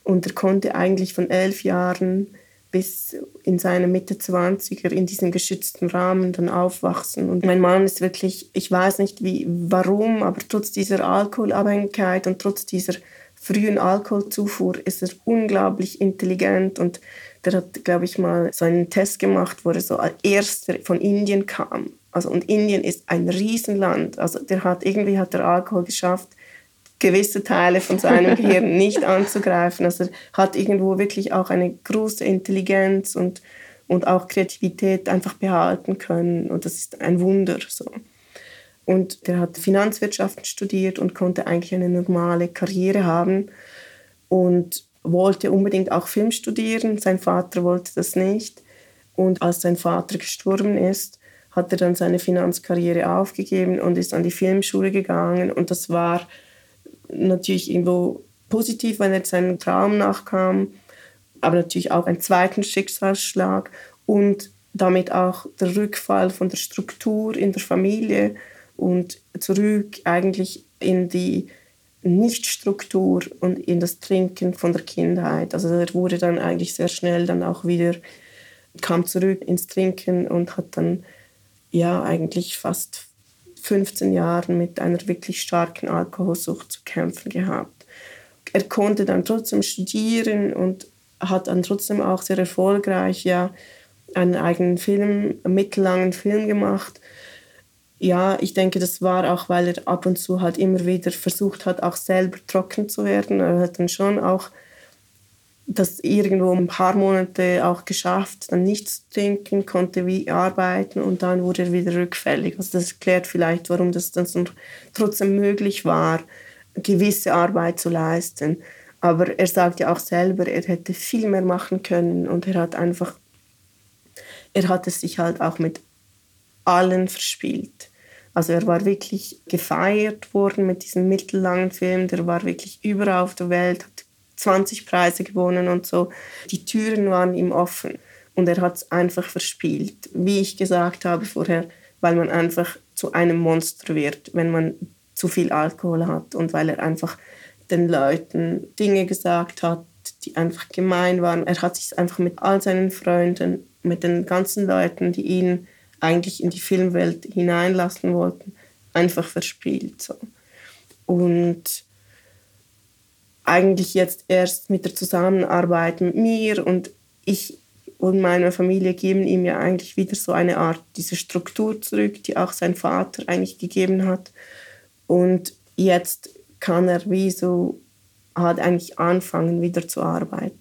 Und er konnte eigentlich von elf Jahren bis in seine Mitte 20er in diesem geschützten Rahmen dann aufwachsen. Und mein Mann ist wirklich, ich weiß nicht wie, warum, aber trotz dieser Alkoholabhängigkeit und trotz dieser frühen Alkoholzufuhr ist er unglaublich intelligent und der hat, glaube ich, mal so einen Test gemacht, wo er so als erster von Indien kam. Also, und Indien ist ein Riesenland. Also der hat irgendwie hat der Alkohol geschafft, gewisse Teile von seinem Gehirn nicht anzugreifen. Also er hat irgendwo wirklich auch eine große Intelligenz und, und auch Kreativität einfach behalten können. Und das ist ein Wunder. So. Und der hat Finanzwirtschaft studiert und konnte eigentlich eine normale Karriere haben und wollte unbedingt auch Film studieren. Sein Vater wollte das nicht. Und als sein Vater gestorben ist, hat er dann seine Finanzkarriere aufgegeben und ist an die Filmschule gegangen. Und das war natürlich irgendwo positiv, wenn er seinem Traum nachkam, aber natürlich auch einen zweiten Schicksalsschlag und damit auch der Rückfall von der Struktur in der Familie und zurück eigentlich in die Nichtstruktur und in das Trinken von der Kindheit. Also er wurde dann eigentlich sehr schnell dann auch wieder kam zurück ins Trinken und hat dann ja eigentlich fast 15 Jahre mit einer wirklich starken Alkoholsucht zu kämpfen gehabt. Er konnte dann trotzdem studieren und hat dann trotzdem auch sehr erfolgreich ja einen eigenen Film, einen mittellangen Film gemacht. Ja, ich denke, das war auch, weil er ab und zu halt immer wieder versucht hat, auch selber trocken zu werden. Er hat dann schon auch das irgendwo ein paar Monate auch geschafft, dann nichts trinken, konnte wie arbeiten und dann wurde er wieder rückfällig. Also das erklärt vielleicht, warum das dann trotzdem möglich war, gewisse Arbeit zu leisten. Aber er sagt ja auch selber, er hätte viel mehr machen können und er hat einfach, er hat es sich halt auch mit allen verspielt. Also er war wirklich gefeiert worden mit diesem mittellangen Film, der war wirklich überall auf der Welt, hat 20 Preise gewonnen und so. Die Türen waren ihm offen und er hat es einfach verspielt. Wie ich gesagt habe vorher, weil man einfach zu einem Monster wird, wenn man zu viel Alkohol hat und weil er einfach den Leuten Dinge gesagt hat, die einfach gemein waren. Er hat sich einfach mit all seinen Freunden, mit den ganzen Leuten, die ihn eigentlich in die Filmwelt hineinlassen wollten, einfach verspielt. So. Und eigentlich jetzt erst mit der Zusammenarbeit mit mir und ich und meine Familie geben ihm ja eigentlich wieder so eine Art, diese Struktur zurück, die auch sein Vater eigentlich gegeben hat. Und jetzt kann er wie so halt eigentlich anfangen, wieder zu arbeiten.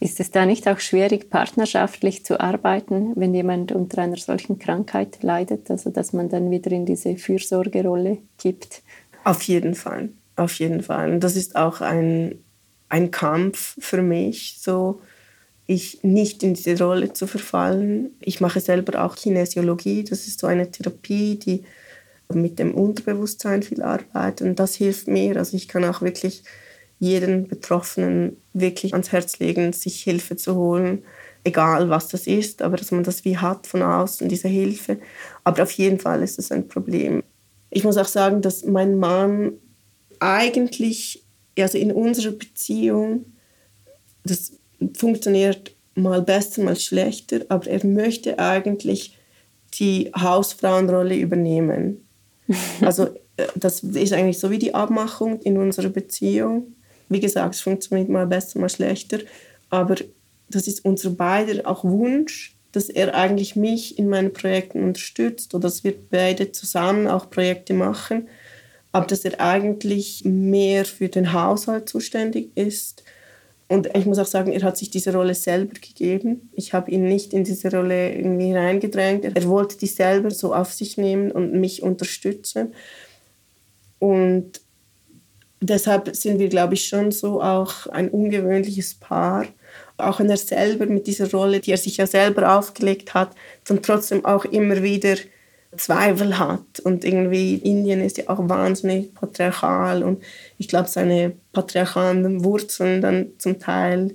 Ist es da nicht auch schwierig, partnerschaftlich zu arbeiten, wenn jemand unter einer solchen Krankheit leidet? Also, dass man dann wieder in diese Fürsorgerolle gibt? Auf jeden Fall auf jeden Fall. Das ist auch ein, ein Kampf für mich, so ich nicht in diese Rolle zu verfallen. Ich mache selber auch Kinesiologie, das ist so eine Therapie, die mit dem Unterbewusstsein viel arbeitet und das hilft mir. Also ich kann auch wirklich jeden Betroffenen wirklich ans Herz legen, sich Hilfe zu holen, egal was das ist, aber dass man das wie hat von außen, diese Hilfe. Aber auf jeden Fall ist es ein Problem. Ich muss auch sagen, dass mein Mann eigentlich, also in unserer Beziehung, das funktioniert mal besser, mal schlechter, aber er möchte eigentlich die Hausfrauenrolle übernehmen. (laughs) Also äh, das ist eigentlich so wie die Abmachung in unserer Beziehung. Wie gesagt, es funktioniert mal besser, mal schlechter, aber das ist unser beider auch Wunsch, dass er eigentlich mich in meinen Projekten unterstützt oder dass wir beide zusammen auch Projekte machen aber dass er eigentlich mehr für den Haushalt zuständig ist. Und ich muss auch sagen, er hat sich diese Rolle selber gegeben. Ich habe ihn nicht in diese Rolle irgendwie reingedrängt. Er wollte die selber so auf sich nehmen und mich unterstützen. Und deshalb sind wir, glaube ich, schon so auch ein ungewöhnliches Paar. Auch wenn er selber mit dieser Rolle, die er sich ja selber aufgelegt hat, dann trotzdem auch immer wieder Zweifel hat. Und irgendwie Indien ist ja auch wahnsinnig patriarchal und ich glaube, seine patriarchalen Wurzeln dann zum Teil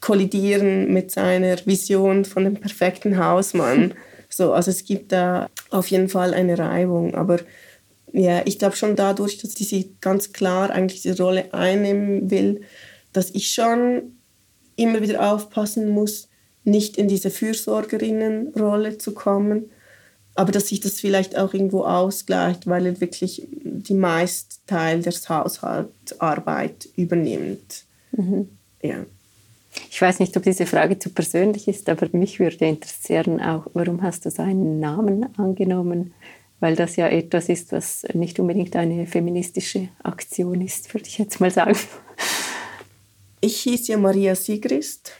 kollidieren mit seiner Vision von dem perfekten Hausmann. (laughs) So, also es gibt da auf jeden Fall eine Reibung, aber ja, ich glaube schon dadurch, dass sie ganz klar eigentlich die Rolle einnehmen will, dass ich schon immer wieder aufpassen muss, nicht in diese Fürsorgerinnenrolle zu kommen, aber dass sich das vielleicht auch irgendwo ausgleicht, weil er wirklich die meiste Teil der Haushaltsarbeit übernimmt. Mhm. Ja. Ich weiß nicht, ob diese Frage zu persönlich ist, aber mich würde interessieren auch, warum hast du seinen Namen angenommen? Weil das ja etwas ist, was nicht unbedingt eine feministische Aktion ist, würde ich jetzt mal sagen. Ich hieß ja Maria Sigrist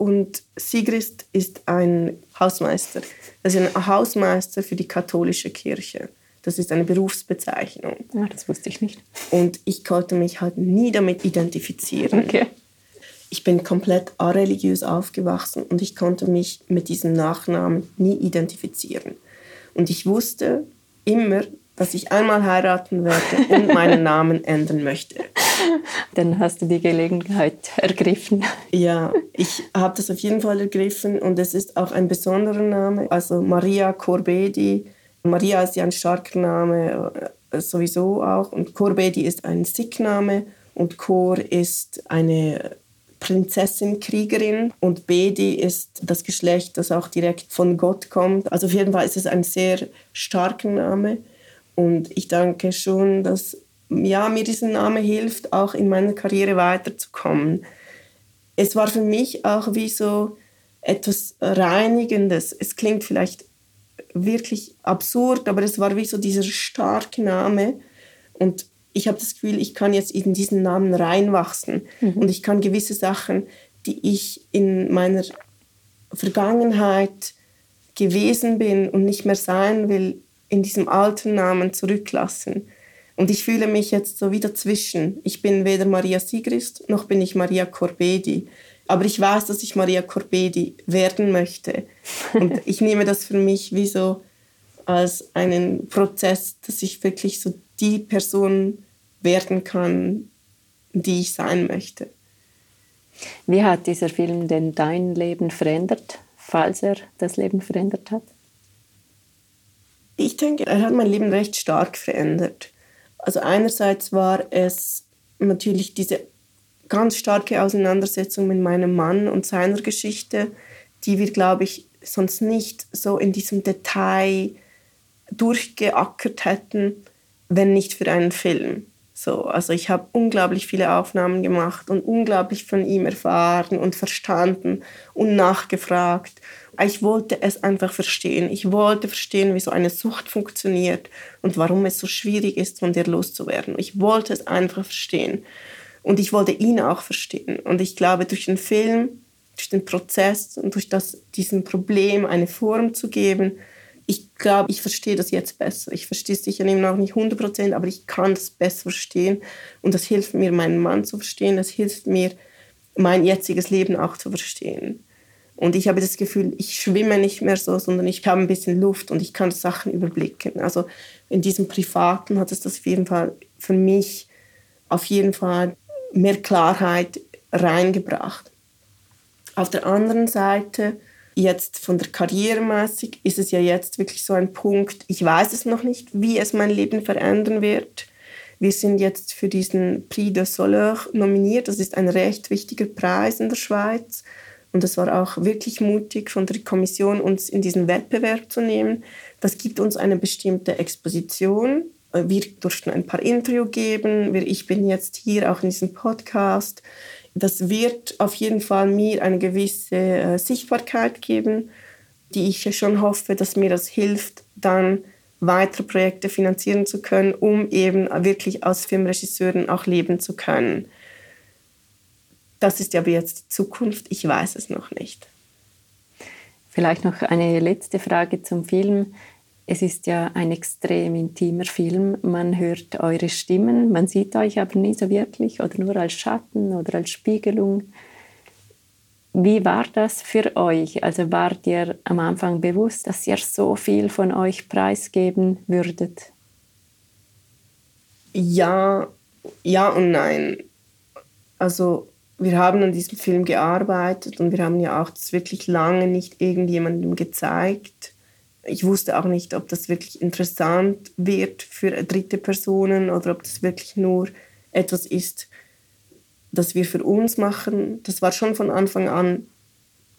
und Sigrist ist ein Hausmeister. Das ist ein Hausmeister für die katholische Kirche. Das ist eine Berufsbezeichnung. Ja, ah, das wusste ich nicht. Und ich konnte mich halt nie damit identifizieren. Okay. Ich bin komplett areligiös aufgewachsen und ich konnte mich mit diesem Nachnamen nie identifizieren. Und ich wusste immer, dass ich einmal heiraten werde und meinen Namen ändern möchte. (laughs) Dann hast du die Gelegenheit ergriffen. Ja, ich habe das auf jeden Fall ergriffen und es ist auch ein besonderer Name. Also Maria Corbedi. Maria ist ja ein starker Name äh, sowieso auch und Corbedi ist ein Sikh-Name und Kor ist eine Prinzessin Kriegerin und Bedi ist das Geschlecht, das auch direkt von Gott kommt. Also auf jeden Fall ist es ein sehr starker Name und ich denke schon, dass ja, mir dieser Name hilft, auch in meiner Karriere weiterzukommen. Es war für mich auch wie so etwas Reinigendes. Es klingt vielleicht wirklich absurd, aber es war wie so dieser starke Name. Und ich habe das Gefühl, ich kann jetzt in diesen Namen reinwachsen. Mhm. Und ich kann gewisse Sachen, die ich in meiner Vergangenheit gewesen bin und nicht mehr sein will, in diesem alten Namen zurücklassen. Und ich fühle mich jetzt so wie dazwischen. Ich bin weder Maria Sigrist noch bin ich Maria Corbedi. Aber ich weiß, dass ich Maria Corbedi werden möchte. Und (laughs) ich nehme das für mich wie so als einen Prozess, dass ich wirklich so die Person werden kann, die ich sein möchte. Wie hat dieser Film denn dein Leben verändert, falls er das Leben verändert hat? Ich denke, er hat mein Leben recht stark verändert. Also einerseits war es natürlich diese ganz starke Auseinandersetzung mit meinem Mann und seiner Geschichte, die wir, glaube ich, sonst nicht so in diesem Detail durchgeackert hätten, wenn nicht für einen Film. So, also ich habe unglaublich viele Aufnahmen gemacht und unglaublich von ihm erfahren und verstanden und nachgefragt. Ich wollte es einfach verstehen. Ich wollte verstehen, wie so eine Sucht funktioniert und warum es so schwierig ist, von dir loszuwerden. Ich wollte es einfach verstehen. Und ich wollte ihn auch verstehen. Und ich glaube, durch den Film, durch den Prozess und durch das, diesem Problem eine Form zu geben, ich glaube, ich verstehe das jetzt besser. Ich verstehe es sicher noch nicht 100 Prozent, aber ich kann es besser verstehen. Und das hilft mir, meinen Mann zu verstehen. Das hilft mir, mein jetziges Leben auch zu verstehen. Und ich habe das Gefühl, ich schwimme nicht mehr so, sondern ich habe ein bisschen Luft und ich kann Sachen überblicken. Also in diesem Privaten hat es das auf jeden Fall für mich auf jeden Fall mehr Klarheit reingebracht. Auf der anderen Seite, jetzt von der Karriere mäßig, ist es ja jetzt wirklich so ein Punkt, ich weiß es noch nicht, wie es mein Leben verändern wird. Wir sind jetzt für diesen Prix de Soleil nominiert. Das ist ein recht wichtiger Preis in der Schweiz. Und es war auch wirklich mutig von der Kommission, uns in diesen Wettbewerb zu nehmen. Das gibt uns eine bestimmte Exposition äh, wir durften ein paar Interviews geben. Ich bin jetzt hier auch in diesem Podcast. Das wird auf jeden Fall mir eine gewisse äh, Sichtbarkeit geben, die ich schon hoffe, dass mir das hilft, dann weitere Projekte finanzieren zu können, um eben wirklich als Filmregisseurin auch leben zu können. Das ist aber jetzt die Zukunft. Ich weiß es noch nicht. Vielleicht noch eine letzte Frage zum Film. Es ist ja ein extrem intimer Film. Man hört eure Stimmen, man sieht euch aber nie so wirklich oder nur als Schatten oder als Spiegelung. Wie war das für euch? Also wart ihr am Anfang bewusst, dass ihr so viel von euch preisgeben würdet? Ja, ja und nein. Also wir haben an diesem Film gearbeitet und wir haben ja auch das wirklich lange nicht irgendjemandem gezeigt ich wusste auch nicht, ob das wirklich interessant wird für dritte Personen oder ob das wirklich nur etwas ist, das wir für uns machen. Das war schon von Anfang an,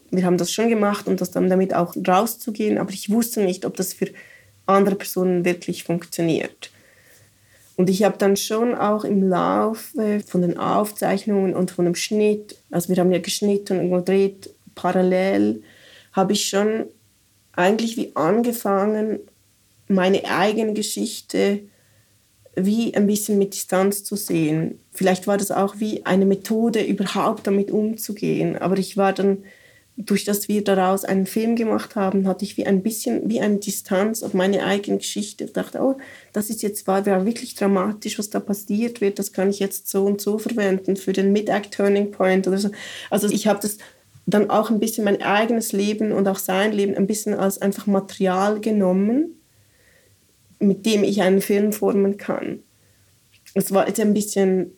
wir haben das schon gemacht und das dann damit auch rauszugehen, aber ich wusste nicht, ob das für andere Personen wirklich funktioniert. Und ich habe dann schon auch im Laufe von den Aufzeichnungen und von dem Schnitt, also wir haben ja geschnitten und gedreht parallel, habe ich schon eigentlich wie angefangen, meine eigene Geschichte wie ein bisschen mit Distanz zu sehen. Vielleicht war das auch wie eine Methode, überhaupt damit umzugehen. Aber ich war dann, durch das wir daraus einen Film gemacht haben, hatte ich wie ein bisschen wie eine Distanz auf meine eigene Geschichte. Ich dachte, oh, das ist jetzt war, war wirklich dramatisch, was da passiert wird. Das kann ich jetzt so und so verwenden für den Mid-Act-Turning Point oder so. Also ich habe das dann auch ein bisschen mein eigenes Leben und auch sein Leben ein bisschen als einfach Material genommen, mit dem ich einen Film formen kann. Es war jetzt ein bisschen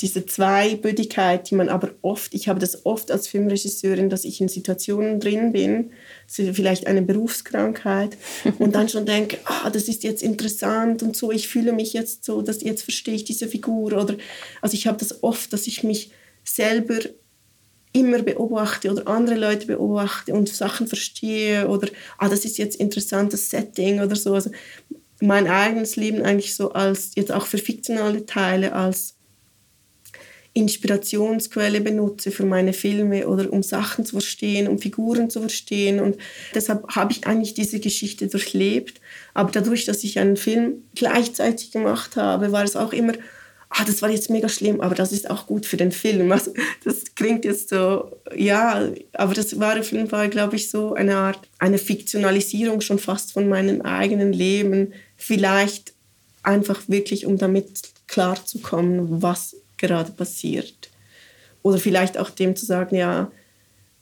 diese Zweibödigkeit, die man aber oft, ich habe das oft als Filmregisseurin, dass ich in Situationen drin bin, vielleicht eine Berufskrankheit, und dann schon denke, (laughs) ah, das ist jetzt interessant und so, ich fühle mich jetzt so, dass jetzt verstehe ich diese Figur oder, also ich habe das oft, dass ich mich selber immer beobachte oder andere Leute beobachte und Sachen verstehe oder ah, das ist jetzt interessantes Setting oder so. Also mein eigenes Leben eigentlich so als jetzt auch für fiktionale Teile als Inspirationsquelle benutze für meine Filme oder um Sachen zu verstehen, um Figuren zu verstehen. Und deshalb habe ich eigentlich diese Geschichte durchlebt. Aber dadurch, dass ich einen Film gleichzeitig gemacht habe, war es auch immer, ah, das war jetzt mega schlimm, aber das ist auch gut für den Film. Also, das klingt jetzt so, ja, aber das war auf jeden Fall, glaube ich, so eine Art, eine Fiktionalisierung schon fast von meinem eigenen Leben. Vielleicht einfach wirklich, um damit klarzukommen, was gerade passiert. Oder vielleicht auch dem zu sagen, ja,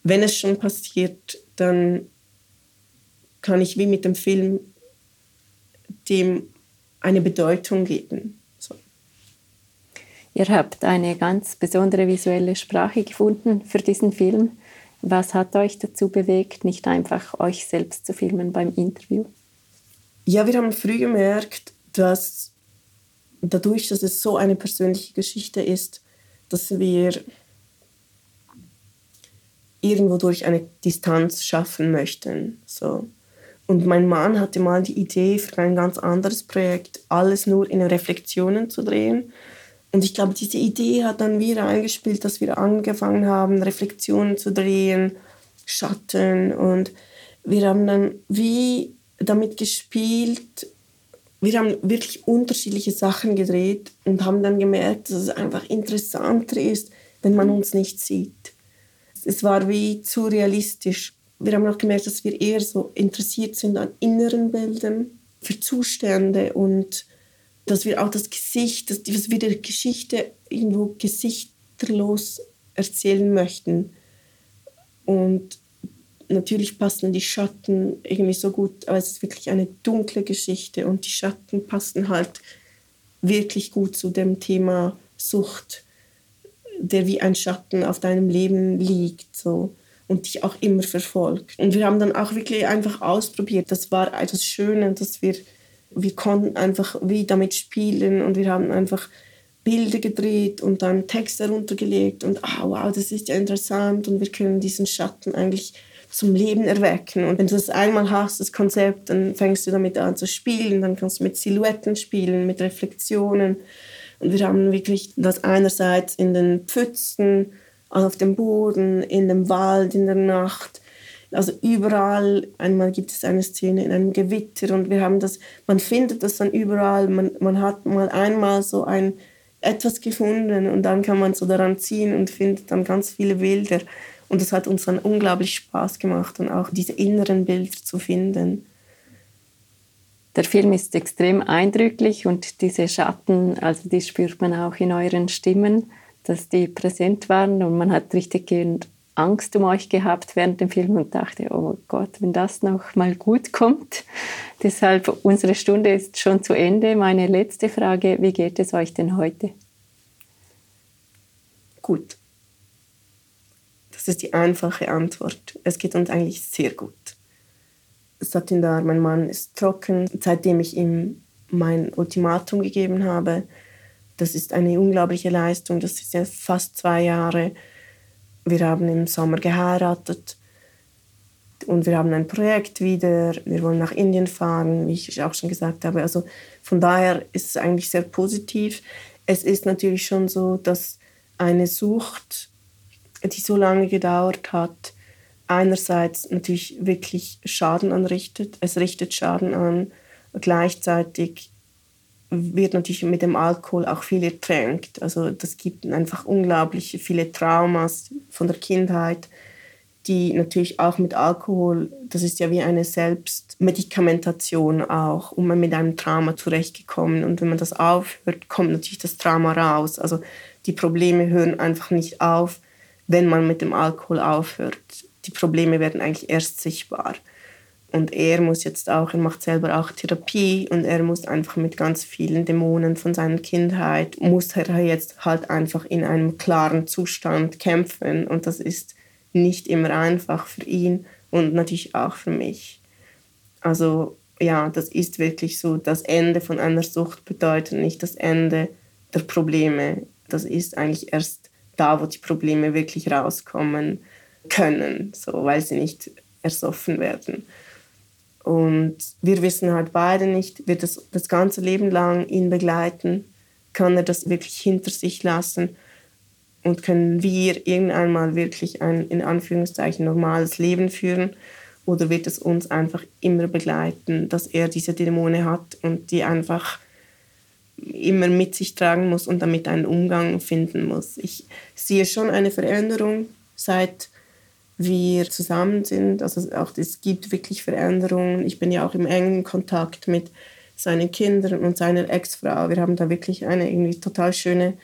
wenn es schon passiert, dann kann ich wie mit dem Film dem eine Bedeutung geben. Ihr habt eine ganz besondere visuelle Sprache gefunden für diesen Film. Was hat euch dazu bewegt, nicht einfach euch selbst zu filmen beim Interview? Ja, wir haben früh gemerkt, dass dadurch, dass es so eine persönliche Geschichte ist, dass wir irgendwo durch eine Distanz schaffen möchten. So. Und mein Mann hatte mal die Idee für ein ganz anderes Projekt, alles nur in Reflexionen zu drehen. Und ich glaube, diese Idee hat dann wieder eingespielt, dass wir angefangen haben, Reflexionen zu drehen, Schatten. Und wir haben dann wie damit gespielt, wir haben wirklich unterschiedliche Sachen gedreht und haben dann gemerkt, dass es einfach interessanter ist, wenn man uns nicht sieht. Es war wie zu realistisch. Wir haben auch gemerkt, dass wir eher so interessiert sind an inneren Bildern für Zustände und dass wir auch das Gesicht, dass wir die Geschichte irgendwo gesichterlos erzählen möchten. Und natürlich passen die Schatten irgendwie so gut, aber es ist wirklich eine dunkle Geschichte und die Schatten passen halt wirklich gut zu dem Thema Sucht, der wie ein Schatten auf deinem Leben liegt so und dich auch immer verfolgt. Und wir haben dann auch wirklich einfach ausprobiert. Das war das Schöne, dass wir wir konnten einfach wie damit spielen und wir haben einfach Bilder gedreht und dann Texte heruntergelegt und ah wow, das ist ja interessant und wir können diesen Schatten eigentlich zum Leben erwecken. Und wenn du das einmal hast, das Konzept, dann fängst du damit an zu spielen, dann kannst du mit Silhouetten spielen, mit Reflexionen. Und wir haben wirklich das einerseits in den Pfützen, auf dem Boden, in dem Wald, in der Nacht, also überall, einmal gibt es eine Szene in einem Gewitter und wir haben das, man findet das dann überall, man, man hat mal einmal so ein etwas gefunden und dann kann man so daran ziehen und findet dann ganz viele Bilder. Und es hat uns dann unglaublich Spaß gemacht und auch diese inneren Bilder zu finden. Der Film ist extrem eindrücklich und diese Schatten, also die spürt man auch in euren Stimmen, dass die präsent waren und man hat richtig Angst um euch gehabt während dem Film und dachte, oh Gott, wenn das noch mal gut kommt. (laughs) Deshalb, unsere Stunde ist schon zu Ende. Meine letzte Frage, wie geht es euch denn heute? Gut. Das ist die einfache Antwort. Es geht uns eigentlich sehr gut. Satindar, mein Mann, ist trocken. Seitdem ich ihm mein Ultimatum gegeben habe, das ist eine unglaubliche Leistung. Das ist ja fast zwei Jahre. Wir haben im Sommer geheiratet und wir haben ein Projekt wieder. Wir wollen nach Indien fahren, wie ich auch schon gesagt habe. Also von daher ist es eigentlich sehr positiv. Es ist natürlich schon so, dass eine Sucht die so lange gedauert hat, einerseits natürlich wirklich Schaden anrichtet. Es richtet Schaden an. Gleichzeitig wird natürlich mit dem Alkohol auch viel ertränkt. Also das gibt einfach unglaublich viele Traumas von der Kindheit, die natürlich auch mit Alkohol, das ist ja wie eine Selbstmedikamentation auch, um mit einem Trauma zurechtgekommen. Und wenn man das aufhört, kommt natürlich das Trauma raus. Also die Probleme hören einfach nicht auf wenn man mit dem Alkohol aufhört. Die Probleme werden eigentlich erst sichtbar. Und er muss jetzt auch, er macht selber auch Therapie und er muss einfach mit ganz vielen Dämonen von seiner Kindheit, muss er jetzt halt einfach in einem klaren Zustand kämpfen. Und das ist nicht immer einfach für ihn und natürlich auch für mich. Also ja, das ist wirklich so, das Ende von einer Sucht bedeutet nicht das Ende der Probleme. Das ist eigentlich erst da, wo die Probleme wirklich rauskommen können, so, weil sie nicht ersoffen werden. Und wir wissen halt beide nicht, wird das das ganze Leben lang ihn begleiten? Kann er das wirklich hinter sich lassen? Und können wir irgendwann mal wirklich ein, in Anführungszeichen, normales Leben führen? Oder wird es uns einfach immer begleiten, dass er diese Dämonen hat und die einfach immer mit sich tragen muss und damit einen Umgang finden muss? Ich sehe schon eine Veränderung seit wir zusammen sind. Also auch es gibt wirklich Veränderungen. Ich bin ja auch im engen Kontakt mit seinen Kindern und seiner Ex-Frau. Wir haben da wirklich eine irgendwie total schöne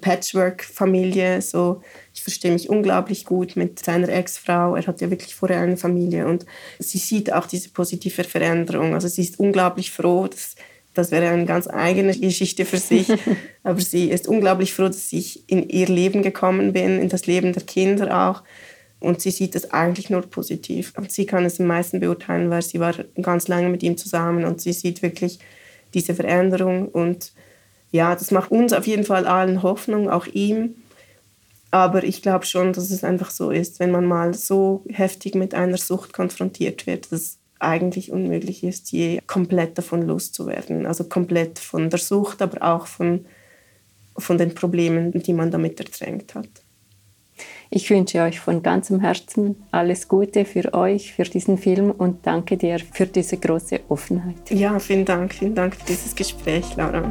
Patchwork-Familie. So, ich verstehe mich unglaublich gut mit seiner Ex-Frau. Er hat ja wirklich vorher eine Familie und sie sieht auch diese positive Veränderung. Also sie ist unglaublich froh. Dass, das wäre eine ganz eigene Geschichte für sich. (laughs) Aber sie ist unglaublich froh, dass ich in ihr Leben gekommen bin, in das Leben der Kinder auch. Und sie sieht es eigentlich nur positiv. Und sie kann es am meisten beurteilen, weil sie war ganz lange mit ihm zusammen und sie sieht wirklich diese Veränderung. Und ja, das macht uns auf jeden Fall allen Hoffnung, auch ihm. Aber ich glaube schon, dass es einfach so ist, wenn man mal so heftig mit einer Sucht konfrontiert wird, dass es eigentlich unmöglich ist, je komplett davon loszuwerden. Also komplett von der Sucht, aber auch von, von den Problemen, die man damit ertränkt hat. Ich wünsche euch von ganzem Herzen alles Gute für euch, für diesen Film und danke dir für diese große Offenheit. Ja, vielen Dank. Vielen Dank für dieses Gespräch, Laura.